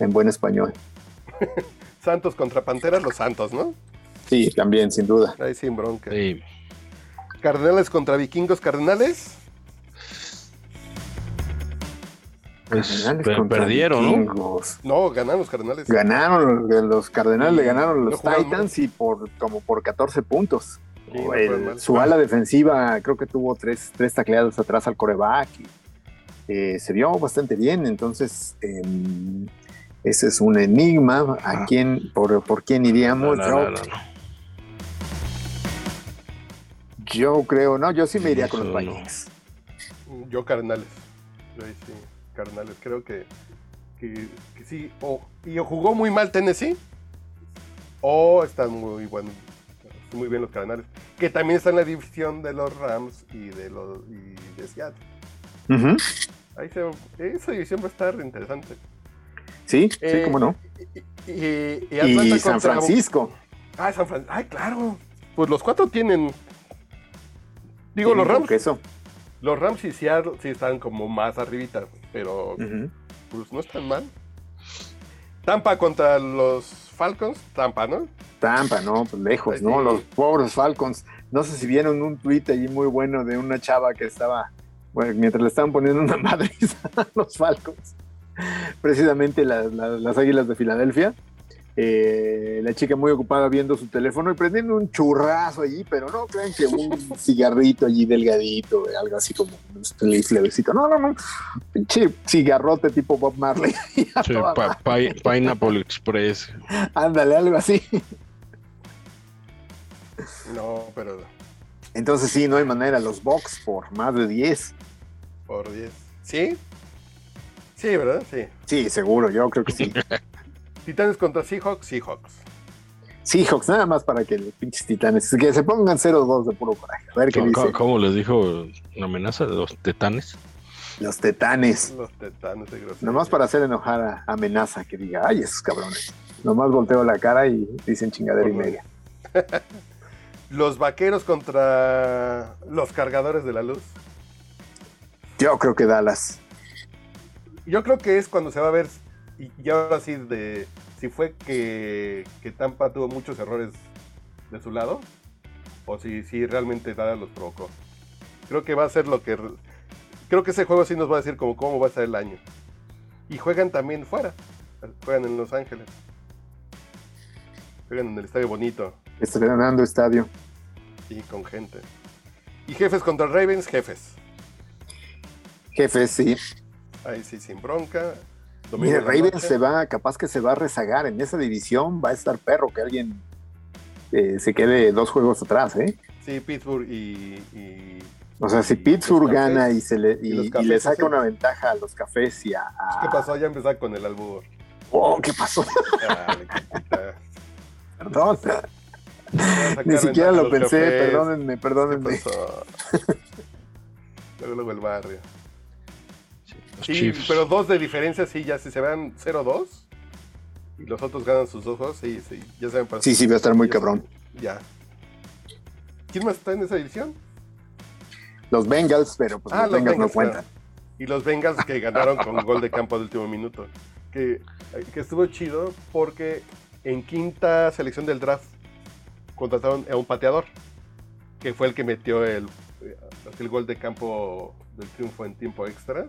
Speaker 4: en buen español.
Speaker 3: Santos contra Panteras, los Santos, ¿no?
Speaker 4: Sí, también, sin duda.
Speaker 3: Ahí sin bronca.
Speaker 5: Sí.
Speaker 3: Cardenales contra Vikingos, Cardenales.
Speaker 5: Pues,
Speaker 4: contra
Speaker 5: perdieron, ¿no?
Speaker 4: vikingos.
Speaker 3: No, ganaron los Cardenales.
Speaker 4: Ganaron los, los Cardenales, le ganaron los Titans y por como por 14 puntos.
Speaker 3: Sí, no
Speaker 4: El-
Speaker 3: jugaron mal.
Speaker 4: su ala defensiva creo que tuvo tres, tres tacleadas atrás al coreback. y, eh, se vio bastante bien, entonces em, ese es un enigma. ¿A quién, por, por quién
Speaker 5: No,
Speaker 4: iríamos?
Speaker 5: no,
Speaker 4: Yo, creo, no, yo sí me iría con los
Speaker 5: no.
Speaker 4: Vikings.
Speaker 3: Yo carnales. Yo ahí sí, carnales. Creo que, que, que sí. O, y o jugó muy mal Tennessee. O están muy buenos. Muy bien los carnales. Que también están en la división de los Rams y de los y de Seattle. Ahí se, esa división va a estar interesante.
Speaker 4: Sí, sí,
Speaker 3: Eh,
Speaker 4: cómo no.
Speaker 3: Y, y- y
Speaker 4: Y San Francisco.
Speaker 3: Ah, San Francisco. Ay, claro. Pues los cuatro tienen. Digo, los Rams.
Speaker 4: queso.
Speaker 3: Los Rams y Seattle sí están como más arribita, pero
Speaker 4: Ujú.
Speaker 3: pues no están mal. Tampa contra los Falcons, Tampa, ¿no?
Speaker 4: Tampa, no, pues lejos, ¿no?
Speaker 3: sí.
Speaker 4: Los pobres Falcons. No sé si vieron un tweet allí muy bueno de una chava que estaba, bueno, mientras le estaban poniendo una madriza a los Falcons, precisamente las, las- las Águilas de Filadelfia. Eh, la chica muy ocupada viendo su teléfono y prendiendo un churrazo allí, pero no crean que un cigarrito allí delgadito, algo así como un levecito. No, no, no. Pinche cigarrote tipo Bob Marley.
Speaker 5: Sí, pa- Pineapple Express.
Speaker 4: Ándale, algo así.
Speaker 3: No, pero
Speaker 4: Entonces sí, no hay manera. Los Bucks por más de 10.
Speaker 3: por 10. ¿Sí? Sí, ¿verdad? Sí.
Speaker 4: Sí, seguro, yo creo que sí.
Speaker 3: Titanes contra Seahawks, Seahawks.
Speaker 4: Seahawks, nada más para que los pinches titanes, que se pongan 0-2 de puro coraje. A ver qué
Speaker 5: ¿Cómo,
Speaker 4: dice.
Speaker 5: cómo les dijo la amenaza de los tetanes?
Speaker 4: Los tetanes.
Speaker 3: Los Titanes de grosería.
Speaker 4: Nomás para hacer enojar a amenaza, que diga, ay, esos cabrones. Nomás volteo la cara y dicen chingadera y media.
Speaker 3: Los Vaqueros contra los Cargadores de la Luz.
Speaker 4: Yo creo que Dallas.
Speaker 3: Yo creo que es cuando se va a ver, y, y ahora sí, de si fue que, que Tampa tuvo muchos errores de su lado, o si, si realmente Dallas los provocó. Creo que va a ser lo que... Creo que ese juego sí nos va a decir como cómo va a ser el año. Y juegan también fuera. Juegan en Los Ángeles. Juegan en el Estadio Bonito
Speaker 4: Estrenando estadio.
Speaker 3: y con gente. Y jefes contra Ravens, jefes.
Speaker 4: Jefes, sí.
Speaker 3: Ahí sí, sin bronca.
Speaker 4: Mire, Ravens se va, capaz que se va a rezagar en esa división. Va a estar perro que alguien eh, se quede dos juegos atrás, ¿eh?
Speaker 3: Sí, Pittsburgh y. y-
Speaker 4: O sea, si Pittsburgh
Speaker 3: Cafés.
Speaker 4: gana y, se le,
Speaker 3: y
Speaker 4: y,
Speaker 3: los
Speaker 4: y
Speaker 3: Cafés,
Speaker 4: le saca
Speaker 3: sí.
Speaker 4: una ventaja a los cafés y a. a-
Speaker 3: ¿Qué pasó? Ya empezaba con el albur.
Speaker 4: Oh, ¿qué pasó?
Speaker 3: Dale.
Speaker 4: Perdón. Ni siquiera lo pensé,
Speaker 3: Cafés.
Speaker 4: perdónenme,
Speaker 3: ¿Qué
Speaker 4: perdónenme.
Speaker 3: pasó? luego, luego el barrio.
Speaker 5: Los
Speaker 3: Sí,
Speaker 5: Chiefs.
Speaker 3: pero dos de diferencia, sí, ya si se van 0-2 y los otros ganan sus dos juegos, sí, sí, ya saben para
Speaker 4: Sí, sí, va a estar muy
Speaker 3: ya-
Speaker 4: cabrón.
Speaker 3: Ya. ¿Quién más está en esa división?
Speaker 4: Los Bengals, pero pues
Speaker 3: Ah,
Speaker 4: los,
Speaker 3: los
Speaker 4: Bengals, no cuentan.
Speaker 3: Y los Bengals que ganaron con gol de campo de último minuto. Que, que estuvo chido porque en quinta selección del draft contrataron a un pateador, que fue el que metió el, el gol de campo del triunfo en tiempo extra.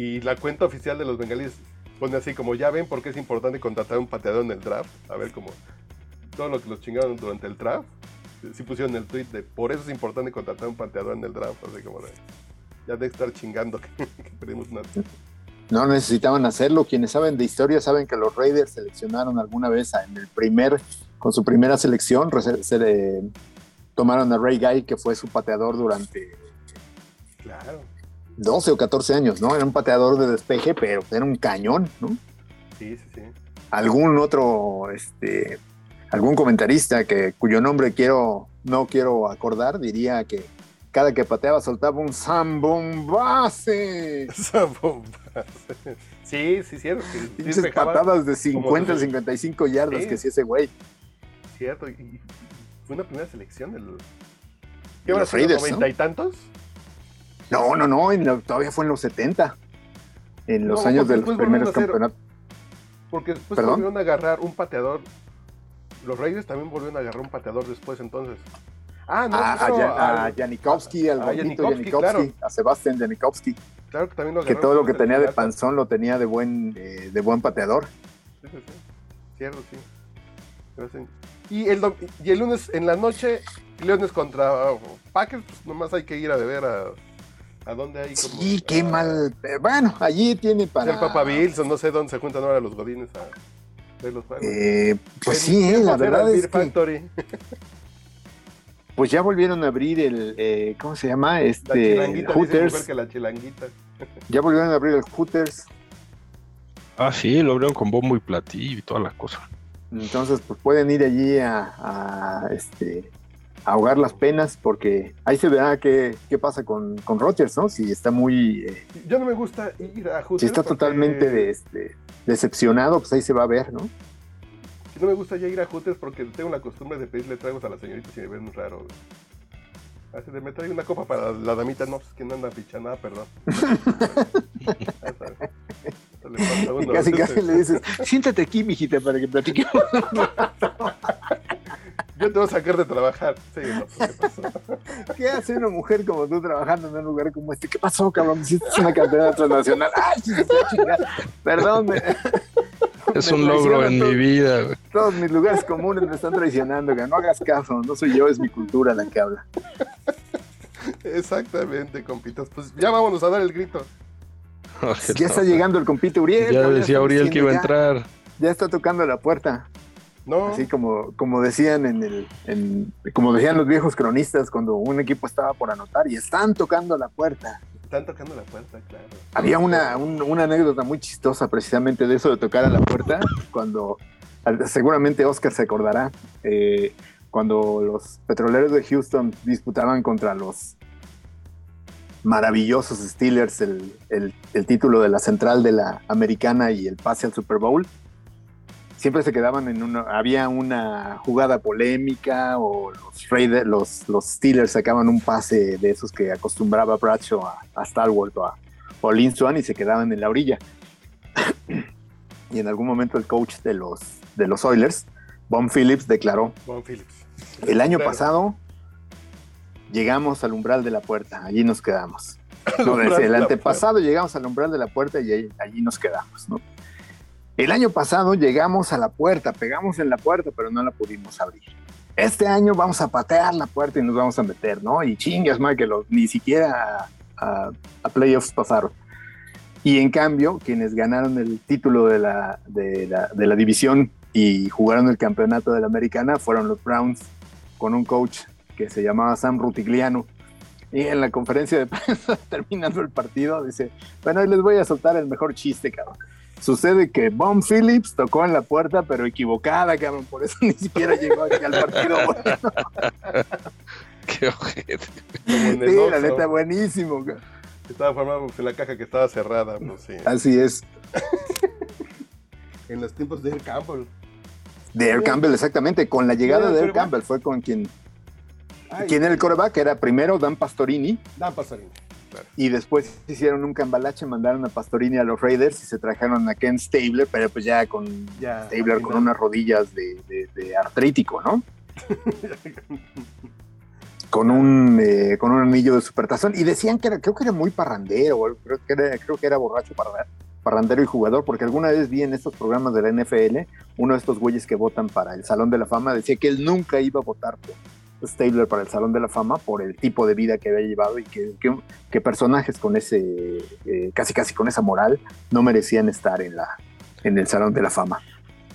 Speaker 3: Y la cuenta oficial de los bengalíes pone así como, ya ven por qué es importante contratar un pateador en el draft. A ver, como todo lo que los chingaron durante el draft. Sí pusieron el tweet de, por eso es importante contratar un pateador en el draft. Así como de, ya de estar chingando que, que perdimos una...
Speaker 4: No necesitaban hacerlo. Quienes saben de historia saben que los Raiders seleccionaron alguna vez en el primer, con su primera selección, se le- tomaron a Ray Guy, que fue su pateador durante
Speaker 3: Claro.
Speaker 4: 12 o 14 años, ¿no? Era un pateador de despeje, pero era un cañón, ¿no?
Speaker 3: Sí, sí, sí.
Speaker 4: Algún otro, este, algún comentarista que, cuyo nombre quiero, no quiero acordar, diría que cada que pateaba soltaba un zambombase.
Speaker 3: Esa bomba. Sí, sí, cierto.
Speaker 4: Pinches patadas de 50,
Speaker 3: si-
Speaker 4: 55 yardas
Speaker 3: Sí.
Speaker 4: que sí ese güey.
Speaker 3: Cierto. Y fue una primera selección del.
Speaker 4: De
Speaker 3: ¿Qué?
Speaker 4: Raiders,
Speaker 3: ¿Noventa y tantos?
Speaker 4: No, no, no, en lo- todavía fue en los 70. En los
Speaker 3: No,
Speaker 4: años de los primeros
Speaker 3: a
Speaker 4: campeonatos.
Speaker 3: Porque después
Speaker 4: ¿Perdón?
Speaker 3: volvieron a agarrar un pateador. Los Raiders también volvieron a agarrar un pateador después, entonces. Ah, no,
Speaker 4: A, a, a
Speaker 3: al-
Speaker 4: Janikowski, al
Speaker 3: a
Speaker 4: gordito
Speaker 3: Janikowski, claro.
Speaker 4: a Sebastián Janikowski,
Speaker 3: claro que también lo
Speaker 4: que todo lo que tenía de panzón lo tenía de buen, eh, de buen pateador.
Speaker 3: Sí, sí, sí. Cierto, sí. Y el, y el lunes en la noche, Leones contra Packers, pues nomás hay que ir a beber a, a dónde hay como.
Speaker 4: Sí, qué
Speaker 3: a-
Speaker 4: mal. eh, Bueno, allí tiene para.
Speaker 3: El Papa Bills, o no sé dónde se juntan ahora los godines a ver los juegos.
Speaker 4: Eh, pues sí, eh, la verdad
Speaker 3: Beer
Speaker 4: es que
Speaker 3: Factory.
Speaker 4: pues ya volvieron a abrir el, eh, ¿cómo se llama?
Speaker 3: La
Speaker 4: Este,
Speaker 3: chilanguita dice
Speaker 4: Hooters.
Speaker 3: que la chilanguita.
Speaker 4: Ya volvieron a abrir el Hooters.
Speaker 5: Ah, sí, lo abrieron con bombo y platillo y toda la cosa.
Speaker 4: Entonces, pues pueden ir allí a, a, este, a ahogar las penas porque ahí se verá qué, qué pasa con, con Rodgers, ¿no? Si está muy, eh,
Speaker 3: Yo no me gusta ir a Hooters
Speaker 4: si está
Speaker 3: porque-
Speaker 4: totalmente de, este, decepcionado, pues ahí se va a ver, ¿no?
Speaker 3: No me gusta ya ir a Hooters porque tengo la costumbre de pedirle tragos a las señoritas y me ven raro. Así de me trae una copa para la damita, no, pues que no anda ficha nada, perdón.
Speaker 4: Casi, casi le dices, siéntate aquí, mijita, para que platiquemos.
Speaker 3: Yo te voy a sacar de trabajar. Sí, no, pues, ¿qué pasó?
Speaker 4: ¿Qué hace una mujer como tú trabajando en un lugar como este? ¿Qué pasó, cabrón? Hiciste una campeona transnacional. ¡Ay, chingada! Perdón, me-
Speaker 5: Es
Speaker 4: Me
Speaker 5: un logro en
Speaker 4: todo.
Speaker 5: mi vida, güey.
Speaker 4: todos mis lugares comunes me están traicionando. Que no hagas caso, no soy yo, es mi cultura la que habla.
Speaker 3: Exactamente, compitas. Pues ya vámonos a dar el grito.
Speaker 4: Ya está llegando el compite Uriel.
Speaker 5: Ya decía Uriel que iba a
Speaker 4: ya-
Speaker 5: entrar.
Speaker 4: Ya está tocando la puerta.
Speaker 3: No,
Speaker 4: Así como, como decían en el, en- como decían los viejos cronistas cuando un equipo estaba por anotar y están tocando la puerta.
Speaker 3: están tocando la puerta, claro.
Speaker 4: Había una, un- una anécdota muy chistosa precisamente de eso de tocar a la puerta, cuando seguramente Oscar se acordará, eh, cuando los petroleros de Houston disputaban contra los maravillosos Steelers el, el- el título de la central de la americana y el pase al Super Bowl. Siempre se quedaban en una, había una jugada polémica o los Raiders, los, los Steelers sacaban un pase de esos que acostumbraba Bradshaw a, a Stalwart o a, o a Lynn Swann y se quedaban en la orilla. y en algún momento el coach de los, de los Oilers, Bon Phillips, declaró,
Speaker 3: Juan Phillips.
Speaker 4: el año
Speaker 3: Claro.
Speaker 4: pasado llegamos al umbral de la puerta, allí nos quedamos. No, desde el antepasado llegamos al umbral de la puerta y ahí- allí nos quedamos, ¿no? El año pasado llegamos a la puerta, pegamos en la puerta, pero no la pudimos abrir. Este año vamos a patear la puerta y nos vamos a meter, ¿no? Y chingas, madre, que ni siquiera a, playoffs pasaron. Y en cambio, quienes ganaron el título de la, división y jugaron el campeonato de la americana fueron los Browns con un coach que se llamaba Sam Rutigliano. Y en la conferencia de prensa, terminando el partido, dice, bueno, les voy a soltar el mejor chiste, cabrón. Sucede que Bon Phillips tocó en la puerta, pero equivocada, cabrón. Por eso ni siquiera llegó aquí al partido. bueno.
Speaker 5: Qué ojete.
Speaker 4: Sí, la neta, buenísimo. cabrón.
Speaker 3: Estaba formado en la caja que estaba cerrada, pues sí.
Speaker 4: Así es.
Speaker 3: En los tiempos de Air Campbell.
Speaker 4: De Air Campbell, exactamente. Con la llegada de Air Campbell fue con quien...
Speaker 3: Ay,
Speaker 4: ¿Quién era el coreback? Era primero Dan Pastorini
Speaker 3: Dan Pastorini.
Speaker 4: Y después hicieron un cambalache, mandaron a Pastorini a los Raiders y se trajeron a Ken Stabler, pero pues ya con
Speaker 3: Ya.
Speaker 4: Stabler con unas rodillas de, de- de artrítico, ¿no? con un eh, con un anillo de supertazón y decían que era, creo que era muy parrandero, creo que era, creo que era borracho parra- parrandero y jugador, porque alguna vez vi en estos programas de la NFL uno de estos güeyes que votan para el Salón de la Fama decía que él nunca iba a votar por Stabler para el Salón de la Fama por el tipo de vida que había llevado y que, que- que personajes con ese eh, casi casi con esa moral no merecían estar en la en el Salón de la Fama.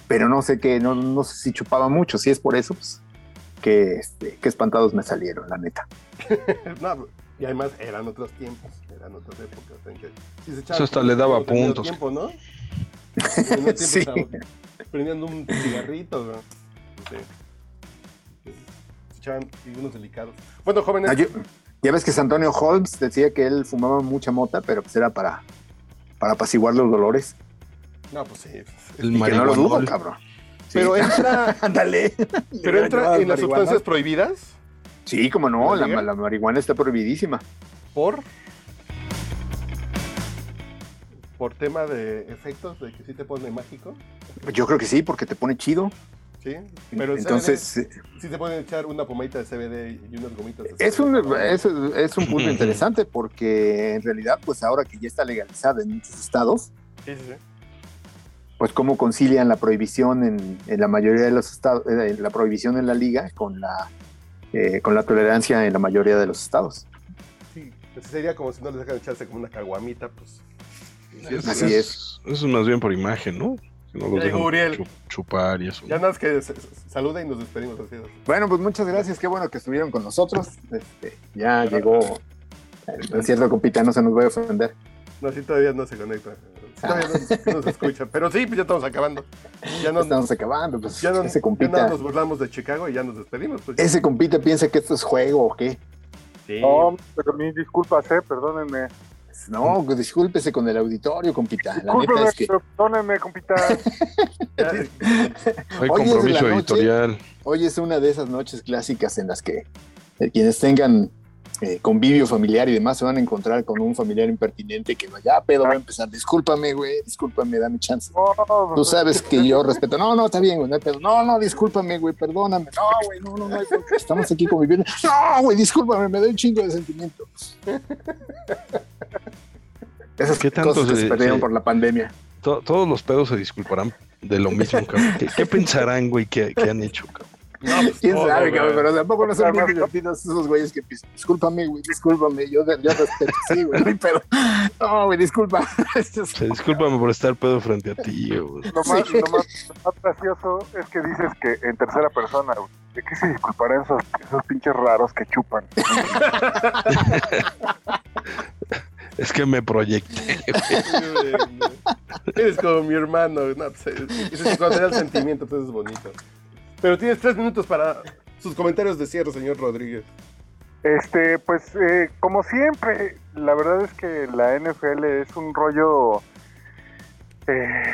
Speaker 4: Pero no sé qué, no, no sé si chupaba mucho, si es por eso, pues que, este, qué espantados me salieron, la neta.
Speaker 3: No, y además eran otros tiempos, eran otras épocas. en que sí se
Speaker 5: Eso hasta le daba puntos.
Speaker 3: Tiempo, ¿no? Tiempo
Speaker 4: Sí.
Speaker 3: Prendiendo un cigarrito, ¿no? Sí. Se echaban y unos delicados. Bueno, jóvenes.
Speaker 4: Ah, ya ves que Antonio Holmes decía que él fumaba mucha mota, pero pues era para, para apaciguar los dolores.
Speaker 3: No, pues sí.
Speaker 5: El
Speaker 4: Y que no lo dudo, cabrón. Sí.
Speaker 3: Pero entra,
Speaker 4: Ándale.
Speaker 3: pero entra
Speaker 4: ¿Llevabas
Speaker 3: en las
Speaker 4: marihuana?
Speaker 3: sustancias prohibidas
Speaker 4: Sí, como no,
Speaker 3: ¿La
Speaker 4: la marihuana está prohibidísima.
Speaker 3: por por tema de efectos de que sí te pone mágico,
Speaker 4: Yo creo que sí, porque te pone chido.
Speaker 3: ¿Sí? Pero
Speaker 4: Entonces, eh,
Speaker 3: CBD, sí te pueden echar una pomadita de CBD y unas gomitas de
Speaker 4: es
Speaker 3: CBD,
Speaker 4: un,
Speaker 3: ¿no?
Speaker 4: es, es un punto interesante porque en realidad, pues ahora que ya está legalizada en muchos estados,
Speaker 3: Sí, sí, sí.
Speaker 4: pues cómo concilian la prohibición en, en la mayoría de los estados, eh, la prohibición en la liga con la, eh, con la tolerancia en la mayoría de los estados.
Speaker 3: Sí, pues sería como si no les dejan echarse como una caguamita, pues. sí,
Speaker 4: Así es.
Speaker 5: Eso es más bien por imagen, ¿no? No los
Speaker 3: Ya
Speaker 5: dejan
Speaker 3: llegó Uriel.
Speaker 5: chu- chupar y eso.
Speaker 3: Ya nada más que se- se- saluda y nos despedimos así.
Speaker 4: Bueno, pues muchas gracias, qué bueno que estuvieron con nosotros. Este, ya llegó el cierto compita, no se nos va a ofender.
Speaker 3: No, sí, todavía no se conecta. Todavía no, no se escucha. Pero sí, pues ya estamos acabando. Ya no,
Speaker 4: Estamos acabando, pues
Speaker 3: ya no,
Speaker 4: ese
Speaker 3: ya
Speaker 4: compita,
Speaker 3: nada nos burlamos de Chicago y ya nos despedimos. Pues.
Speaker 4: ese compita piensa que esto es juego o qué.
Speaker 3: Sí.
Speaker 6: No, pero mis disculpas, eh, perdónenme.
Speaker 4: No, discúlpese con el auditorio, compita. La neta es que
Speaker 6: perdónenme, compita.
Speaker 5: Hay
Speaker 4: Hoy es de
Speaker 5: compromiso
Speaker 4: noche.
Speaker 5: editorial.
Speaker 4: hoy es una de esas noches clásicas en las que eh, quienes tengan eh, convivio familiar y demás se van a encontrar con un familiar impertinente que vaya, pedo, va a empezar. Discúlpame, güey, discúlpame, dame chance.
Speaker 6: No,
Speaker 4: Tú sabes que yo respeto. No, no, está bien, güey. No, hay pedo. no, no, discúlpame, güey, perdóname. No, güey, no, no, no. hay pedo. Estamos aquí conviviendo. No, güey, discúlpame, me da un chingo de sentimiento. Esas
Speaker 5: ¿Qué tanto
Speaker 4: cosas que
Speaker 5: se-
Speaker 4: se perdieron
Speaker 5: se-
Speaker 4: por la pandemia.
Speaker 5: To- todos los pedos se disculparán de lo mismo, cabrón. ¿Qué, qué pensarán, güey, que, que han hecho, cabrón?
Speaker 3: No, pues,
Speaker 4: ¿Quién
Speaker 3: todo,
Speaker 4: sabe, cabrón? Pero tampoco no son bien divertidos esos güeyes que. Discúlpame, güey, discúlpame. Yo, yo respeto, sí, güey, pedo. No, güey, disculpa.
Speaker 5: Sea, discúlpame por estar pedo frente a ti, güey.
Speaker 6: Lo más,
Speaker 4: Sí.
Speaker 6: lo más, lo más gracioso es que dices que en tercera persona, güey. ¿de qué se disculparán esos, esos pinches raros que chupan?
Speaker 5: Es que me proyecté.
Speaker 3: Eres como mi hermano. No, pues, es cuando te da el sentimiento, entonces es bonito. Pero tienes tres minutos para sus comentarios de cierre, señor Rodríguez.
Speaker 6: Este, pues, eh, como siempre, la verdad es que la NFL es un rollo eh,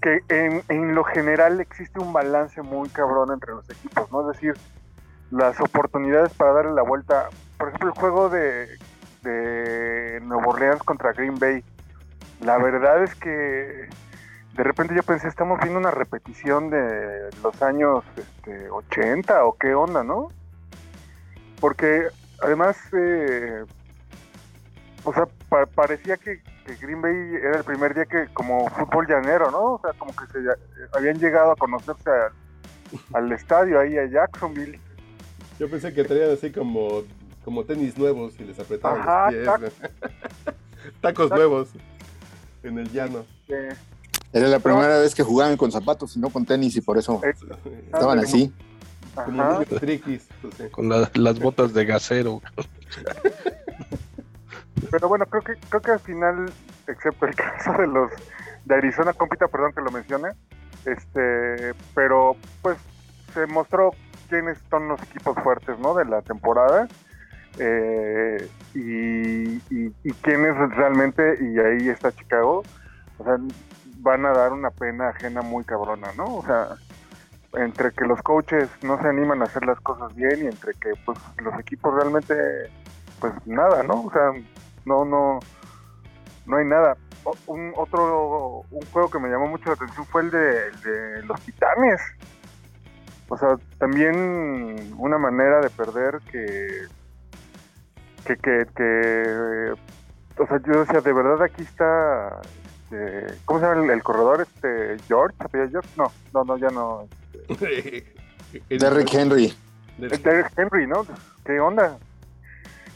Speaker 6: que en, en lo general existe un balance muy cabrón entre los equipos, ¿no? Es decir, las oportunidades para darle la vuelta. Por ejemplo, el juego de, de Nueva Orleans contra Green Bay. La verdad es que de repente yo pensé, estamos viendo una repetición de los años este, 80 o qué onda, ¿no? Porque además, eh, o sea, pa- parecía que, que Green Bay era el primer día que como fútbol llanero, ¿no? O sea, como que se habían llegado a conocerse a- al estadio ahí a Jacksonville.
Speaker 3: Yo pensé que traían así como, como tenis nuevos y les apretaban
Speaker 6: Ajá,
Speaker 3: los pies. Tacos nuevos en el llano.
Speaker 6: Eh,
Speaker 4: Era la primera vez que jugaban con zapatos y no con tenis y por eso estaban
Speaker 6: ándale,
Speaker 4: así.
Speaker 3: Como triquis.
Speaker 5: Con la- las botas de gasero.
Speaker 6: Pero bueno, creo que creo que al final, excepto el caso de los de Arizona, compita, perdón que lo mencione, este, pero pues se mostró quiénes son los equipos fuertes, ¿no? De la temporada eh, y, y, y quiénes realmente y ahí está Chicago, o sea, van a dar una pena ajena muy cabrona, ¿no? O sea, entre que los coaches no se animan a hacer las cosas bien y entre que pues los equipos realmente pues nada, ¿no? O sea, no, no, no hay nada. Un otro, un juego que me llamó mucho la atención fue el de, el de los Titanes. O sea, también una manera de perder que, que, que, que, o sea, yo decía, de verdad aquí está, este, ¿cómo se llama el, el corredor? Este, George, ¿se apellida George? No, no, no, ya no.
Speaker 4: Derrick Henry.
Speaker 6: Derrick Henry, ¿no? ¿Qué onda?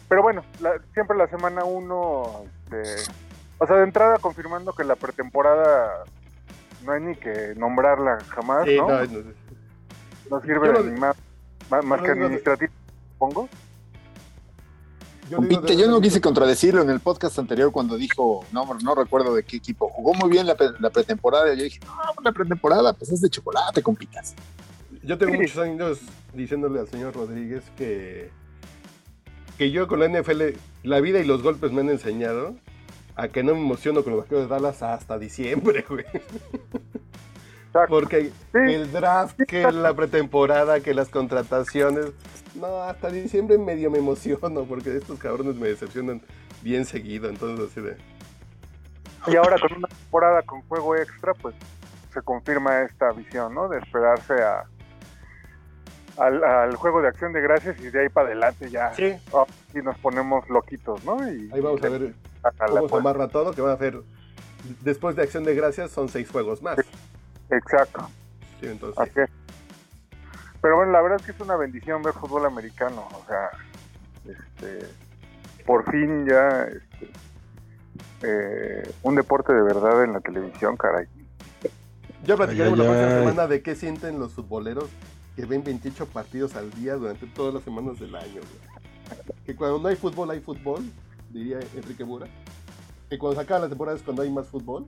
Speaker 6: Pero bueno, la- siempre la semana uno, este, o sea, de entrada confirmando que la pretemporada no hay ni que nombrarla jamás,
Speaker 3: Sí,
Speaker 6: ¿no?
Speaker 3: no,
Speaker 6: No,
Speaker 3: no,
Speaker 6: sirve de ni más, más, más que administrativo, supongo.
Speaker 3: Yo de-
Speaker 4: yo no quise contradecirlo en el podcast anterior cuando dijo, no, no recuerdo de qué equipo, jugó muy bien la, pre- la pretemporada. Y yo dije, no, la pretemporada pues es de chocolate, compitas.
Speaker 3: Yo tengo muchos años diciéndole al señor Rodríguez que, que yo con la NFL, la vida y los golpes me han enseñado a que no me emociono con los vaqueros de Dallas hasta diciembre, güey.
Speaker 6: Exacto.
Speaker 3: Porque
Speaker 6: Sí.
Speaker 3: el draft, que la pretemporada, que las contrataciones, no, hasta diciembre medio me emociono porque estos cabrones me decepcionan bien seguido, entonces así de...
Speaker 6: Y ahora con una temporada con juego extra, pues se confirma esta visión, ¿no? De esperarse a al, al juego de acción de gracias y de ahí para adelante ya
Speaker 3: Sí,
Speaker 6: oh, y nos ponemos loquitos, ¿no? Y,
Speaker 3: ahí vamos
Speaker 6: y
Speaker 3: a ver
Speaker 6: a
Speaker 3: cómo se
Speaker 6: puerta.
Speaker 3: amarra todo, que va a hacer... Después de Acción de Gracias son seis juegos más.
Speaker 6: Exacto.
Speaker 3: Sí, entonces...
Speaker 6: Así es. Pero bueno, la verdad es que es una bendición ver fútbol americano. O sea, este, por fin ya este, eh, un deporte de verdad en la televisión, caray.
Speaker 3: Ya platicaremos la
Speaker 5: Ay, ay,
Speaker 3: próxima
Speaker 5: ay.
Speaker 3: semana de qué sienten los futboleros que ven 28 partidos al día durante todas las semanas del año. güey. Que cuando no hay fútbol, hay fútbol, diría Enrique Bura. Que cuando se acaba la temporada es cuando hay más fútbol.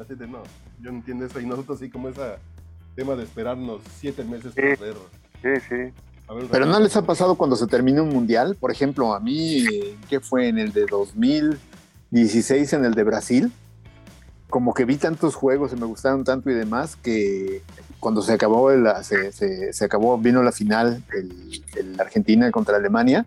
Speaker 3: Así de no, yo no entiendo eso. Y nosotros sí, como ese tema de esperarnos siete meses para ver.
Speaker 6: Sí, sí.
Speaker 3: ver
Speaker 4: Pero no les ha pasado cuando se termina un mundial, por ejemplo, a mí, ¿qué fue en el de 2016 en el de Brasil? Como que vi tantos juegos y me gustaron tanto y demás que cuando se acabó la, se, se- se acabó, vino la final, el, el Argentina contra Alemania,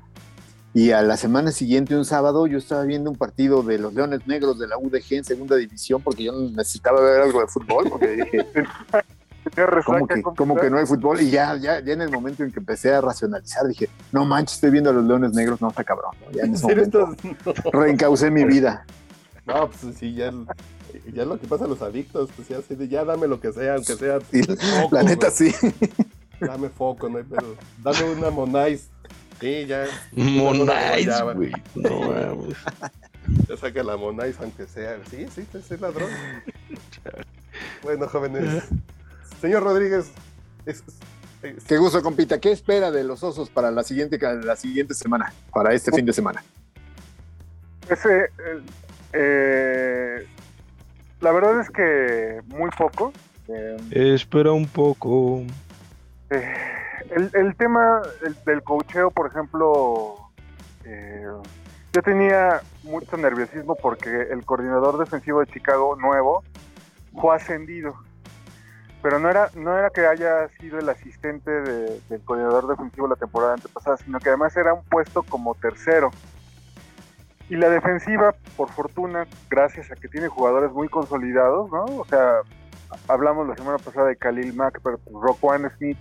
Speaker 4: y a la semana siguiente, un sábado, yo estaba viendo un partido de los Leones Negros de la UDG en segunda división porque yo necesitaba ver algo de fútbol, porque dije, como que, como que no hay fútbol y ya, ya, ya en el momento en que empecé a racionalizar dije, no manches, estoy viendo a los leones negros, no está cabrón. ¿no? Ya en ese
Speaker 3: Sí,
Speaker 4: momento reencaucé mi vida.
Speaker 3: No, pues sí, ya, ya lo que pasa a los adictos, pues ya ya dame lo que sea, aunque sea foco,
Speaker 4: la neta sí.
Speaker 3: Dame foco, no hay pedo. Dame una Monais. Sí, ya.
Speaker 5: Monais,
Speaker 3: Ya,
Speaker 5: güey. No mames.
Speaker 3: Ya saca la Monais, aunque sea. Sí, sí, sí, es ladrón. Bueno, jóvenes. Señor Rodríguez, es- es-
Speaker 4: Qué gusto, compita. ¿Qué espera de los osos para la siguiente, la siguiente semana? Para este fin de semana.
Speaker 6: Ese, eh, eh, la verdad es que muy poco. Eh,
Speaker 5: Espera un poco.
Speaker 6: eh, el, el tema del, del cocheo, por ejemplo, eh, yo tenía mucho nerviosismo porque el coordinador defensivo de Chicago nuevo fue ascendido. Pero no era, no era que haya sido el asistente de- del coordinador defensivo la temporada antepasada, sino que además era un puesto como tercero. Y la defensiva, por fortuna, gracias a que tiene jugadores muy consolidados, ¿no? O sea, hablamos la semana pasada de Khalil Mack, pero Roquan Smith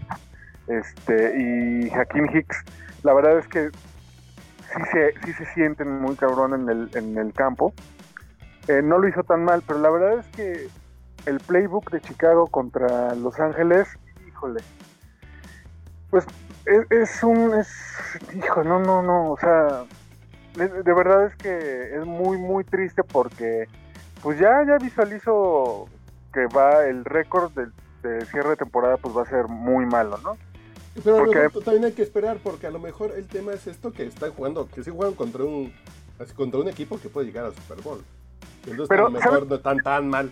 Speaker 6: este, y Hakim Hicks, la verdad es que sí se, sí se sienten muy cabrón en el, en el campo. Eh, no lo hizo tan mal, pero la verdad es que el playbook de Chicago contra Los Ángeles, híjole, pues es, es un, es, hijo, no, no, no, o sea, de, de verdad es que es muy, muy triste porque, pues ya, ya visualizo que va el récord del de cierre de temporada, pues va a ser muy malo, ¿no?
Speaker 3: Pero a lo
Speaker 6: Porque-
Speaker 3: mejor también hay que esperar, porque a lo mejor el tema es esto que están jugando, que sí juegan contra un contra un equipo que puede llegar al Super Bowl. Entonces
Speaker 6: Pero,
Speaker 3: a lo mejor no están tan mal.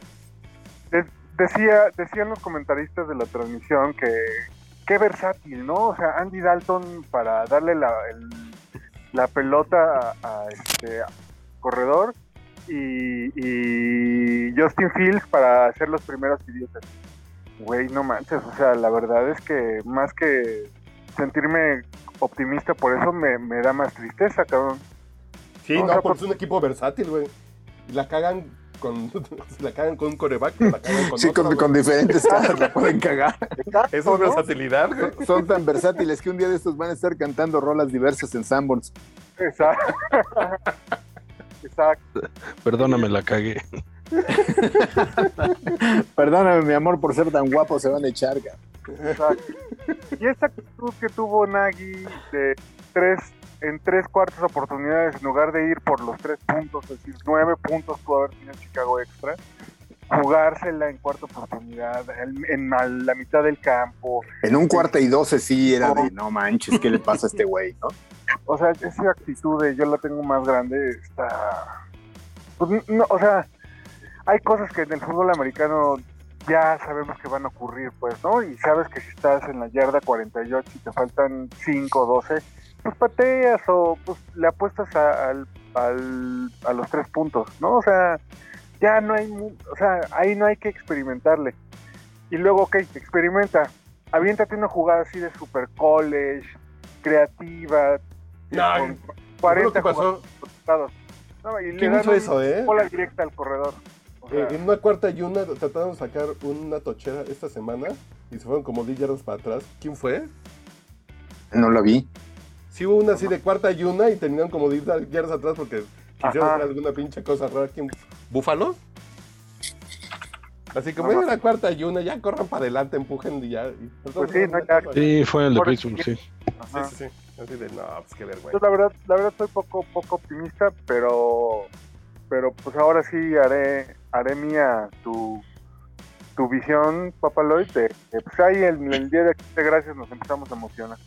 Speaker 6: De- decía, decían los comentaristas de la transmisión que qué versátil, ¿no? O sea, Andy Dalton para darle la, el- la pelota a, a este a corredor y, y Justin Fields para hacer los primeros idiotas. Güey, no manches, o sea, la verdad es que más que sentirme optimista por eso me, me da más tristeza, cabrón.
Speaker 3: Sí, no,
Speaker 6: sea,
Speaker 3: porque es un equipo versátil, güey. La cagan con la cagan con un coreback, la cagan con
Speaker 4: Sí,
Speaker 3: otro,
Speaker 4: con, con diferentes caras la pueden cagar.
Speaker 3: Eso es versatilidad, güey.
Speaker 4: Son tan versátiles que un día de estos van a estar cantando rolas diversas en Sanborns.
Speaker 6: Exacto. Exacto.
Speaker 5: Perdóname, la cagué.
Speaker 4: Perdóname, mi amor, por ser tan guapo, se van a echar.
Speaker 6: Exacto. Y esa actitud que tuvo Nagy de tres en tres cuartas oportunidades, en lugar de ir por los tres puntos, es decir, nueve puntos pudo haber tenido Chicago extra, jugársela en cuarta oportunidad, en, la mitad del campo.
Speaker 4: En un cuarto y doce sí era de no manches, ¿qué le pasa a este güey? ¿no?
Speaker 6: O sea, esa actitud de yo la tengo más grande está. Pues, no, o sea, hay cosas que en el fútbol americano ya sabemos que van a ocurrir, pues, ¿no? Y sabes que si estás en la yarda 48 y te faltan 5 o 12, pues pateas o pues le apuestas a, al, al- a los tres puntos, ¿no? O sea, ya no hay, o sea, ahí no hay que experimentarle. Y luego, ok, experimenta, aviéntate una jugada así de super college, creativa,
Speaker 3: No,
Speaker 6: con
Speaker 3: ¿Qué
Speaker 6: 40
Speaker 3: pasó?
Speaker 6: No, y le
Speaker 3: ¿Quién
Speaker 6: dan
Speaker 3: hizo
Speaker 6: un-
Speaker 3: eso, eh?
Speaker 6: bola directa al corredor.
Speaker 3: Eh, en una cuarta y una trataron de sacar una tochera esta semana y se fueron como 10 yardas para atrás. ¿Quién fue?
Speaker 4: No lo vi.
Speaker 3: Sí hubo una así de cuarta y una y terminaron como 10 yardas atrás porque quisieron
Speaker 6: Ajá.
Speaker 3: hacer alguna pinche cosa rara. ¿Quién? ¿Búfalo? Así como era cuarta y una, ya corran para adelante, empujen y ya. y-
Speaker 6: Pues sí, no que-
Speaker 5: Sí, fue el de Pittsburgh, sí.
Speaker 3: Sí, sí, sí. Así de, no, pues qué vergüenza.
Speaker 6: Entonces, la verdad, la verdad estoy poco, poco optimista, pero, pero pues ahora sí haré, haré mía tu, tu visión, Papaloy, de, de, pues ahí en el día de acción de gracias nos empezamos a emocionar.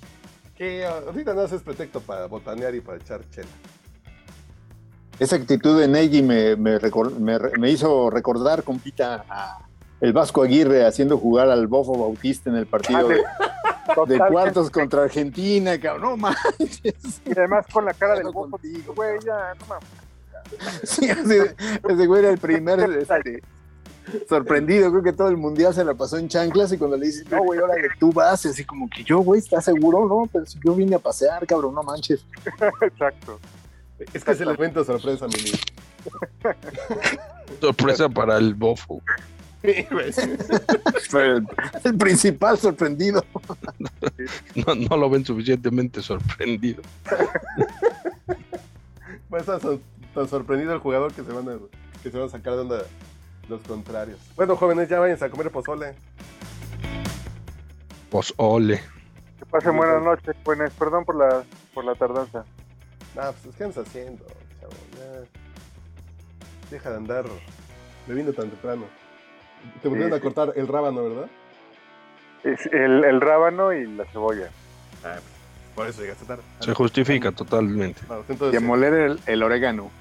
Speaker 3: Que ahorita no haces pretexto para botanear y para echar chela.
Speaker 4: Esa actitud de Nagy me, me, hizo recordar, compita, a el Vasco Aguirre haciendo jugar al Bofo Bautista en el partido
Speaker 6: Ah,
Speaker 4: de, cuartos contra Argentina, cabrón. No manches.
Speaker 6: Y además con la cara del bofo, güey, ya, no mames.
Speaker 4: Sí, así, ese güey era el primer este, sorprendido. Creo que todo el mundial se la pasó en chanclas y cuando le dices, no, güey, órale, tú vas, y así como que yo, güey, ¿estás seguro? No, pero si yo vine a pasear, cabrón, no manches.
Speaker 6: Exacto.
Speaker 3: Es que es el evento sorpresa, Mini.
Speaker 5: Sorpresa para el bofo.
Speaker 4: El, el principal sorprendido.
Speaker 5: No, no lo ven suficientemente sorprendido.
Speaker 3: Estar so- tan sorprendido el jugador que se van a, que se van a sacar de onda los contrarios. Bueno, jóvenes, ya váyanse a comer pozole.
Speaker 5: Pues ole.
Speaker 6: Que pasen buenas noches, buenas. Perdón por la, por la tardanza.
Speaker 3: Ah, pues, ¿qué andas haciendo, chavo? Ya. Deja de andar bebiendo tan temprano. Te volvieron
Speaker 6: Sí,
Speaker 3: a
Speaker 6: sí.
Speaker 3: cortar el rábano, ¿verdad?
Speaker 6: Es el, el rábano y la cebolla.
Speaker 3: Ah, por eso llegaste tarde.
Speaker 5: Se justifica totalmente.
Speaker 4: Y a
Speaker 3: entonces,
Speaker 4: moler el, el orégano.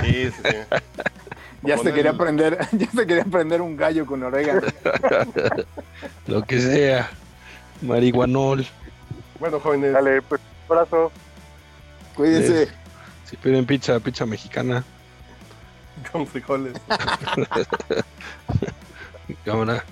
Speaker 3: Sí.
Speaker 4: Ya se quería
Speaker 3: el-
Speaker 4: prender, ya se quería prender un gallo con orégano.
Speaker 5: Lo que sea. Marihuanol.
Speaker 3: Bueno, jóvenes,
Speaker 6: Dale, pues, abrazo.
Speaker 4: Cuídense.
Speaker 5: Si piden pizza, pizza mexicana.
Speaker 3: con frijoles.
Speaker 5: Cámara.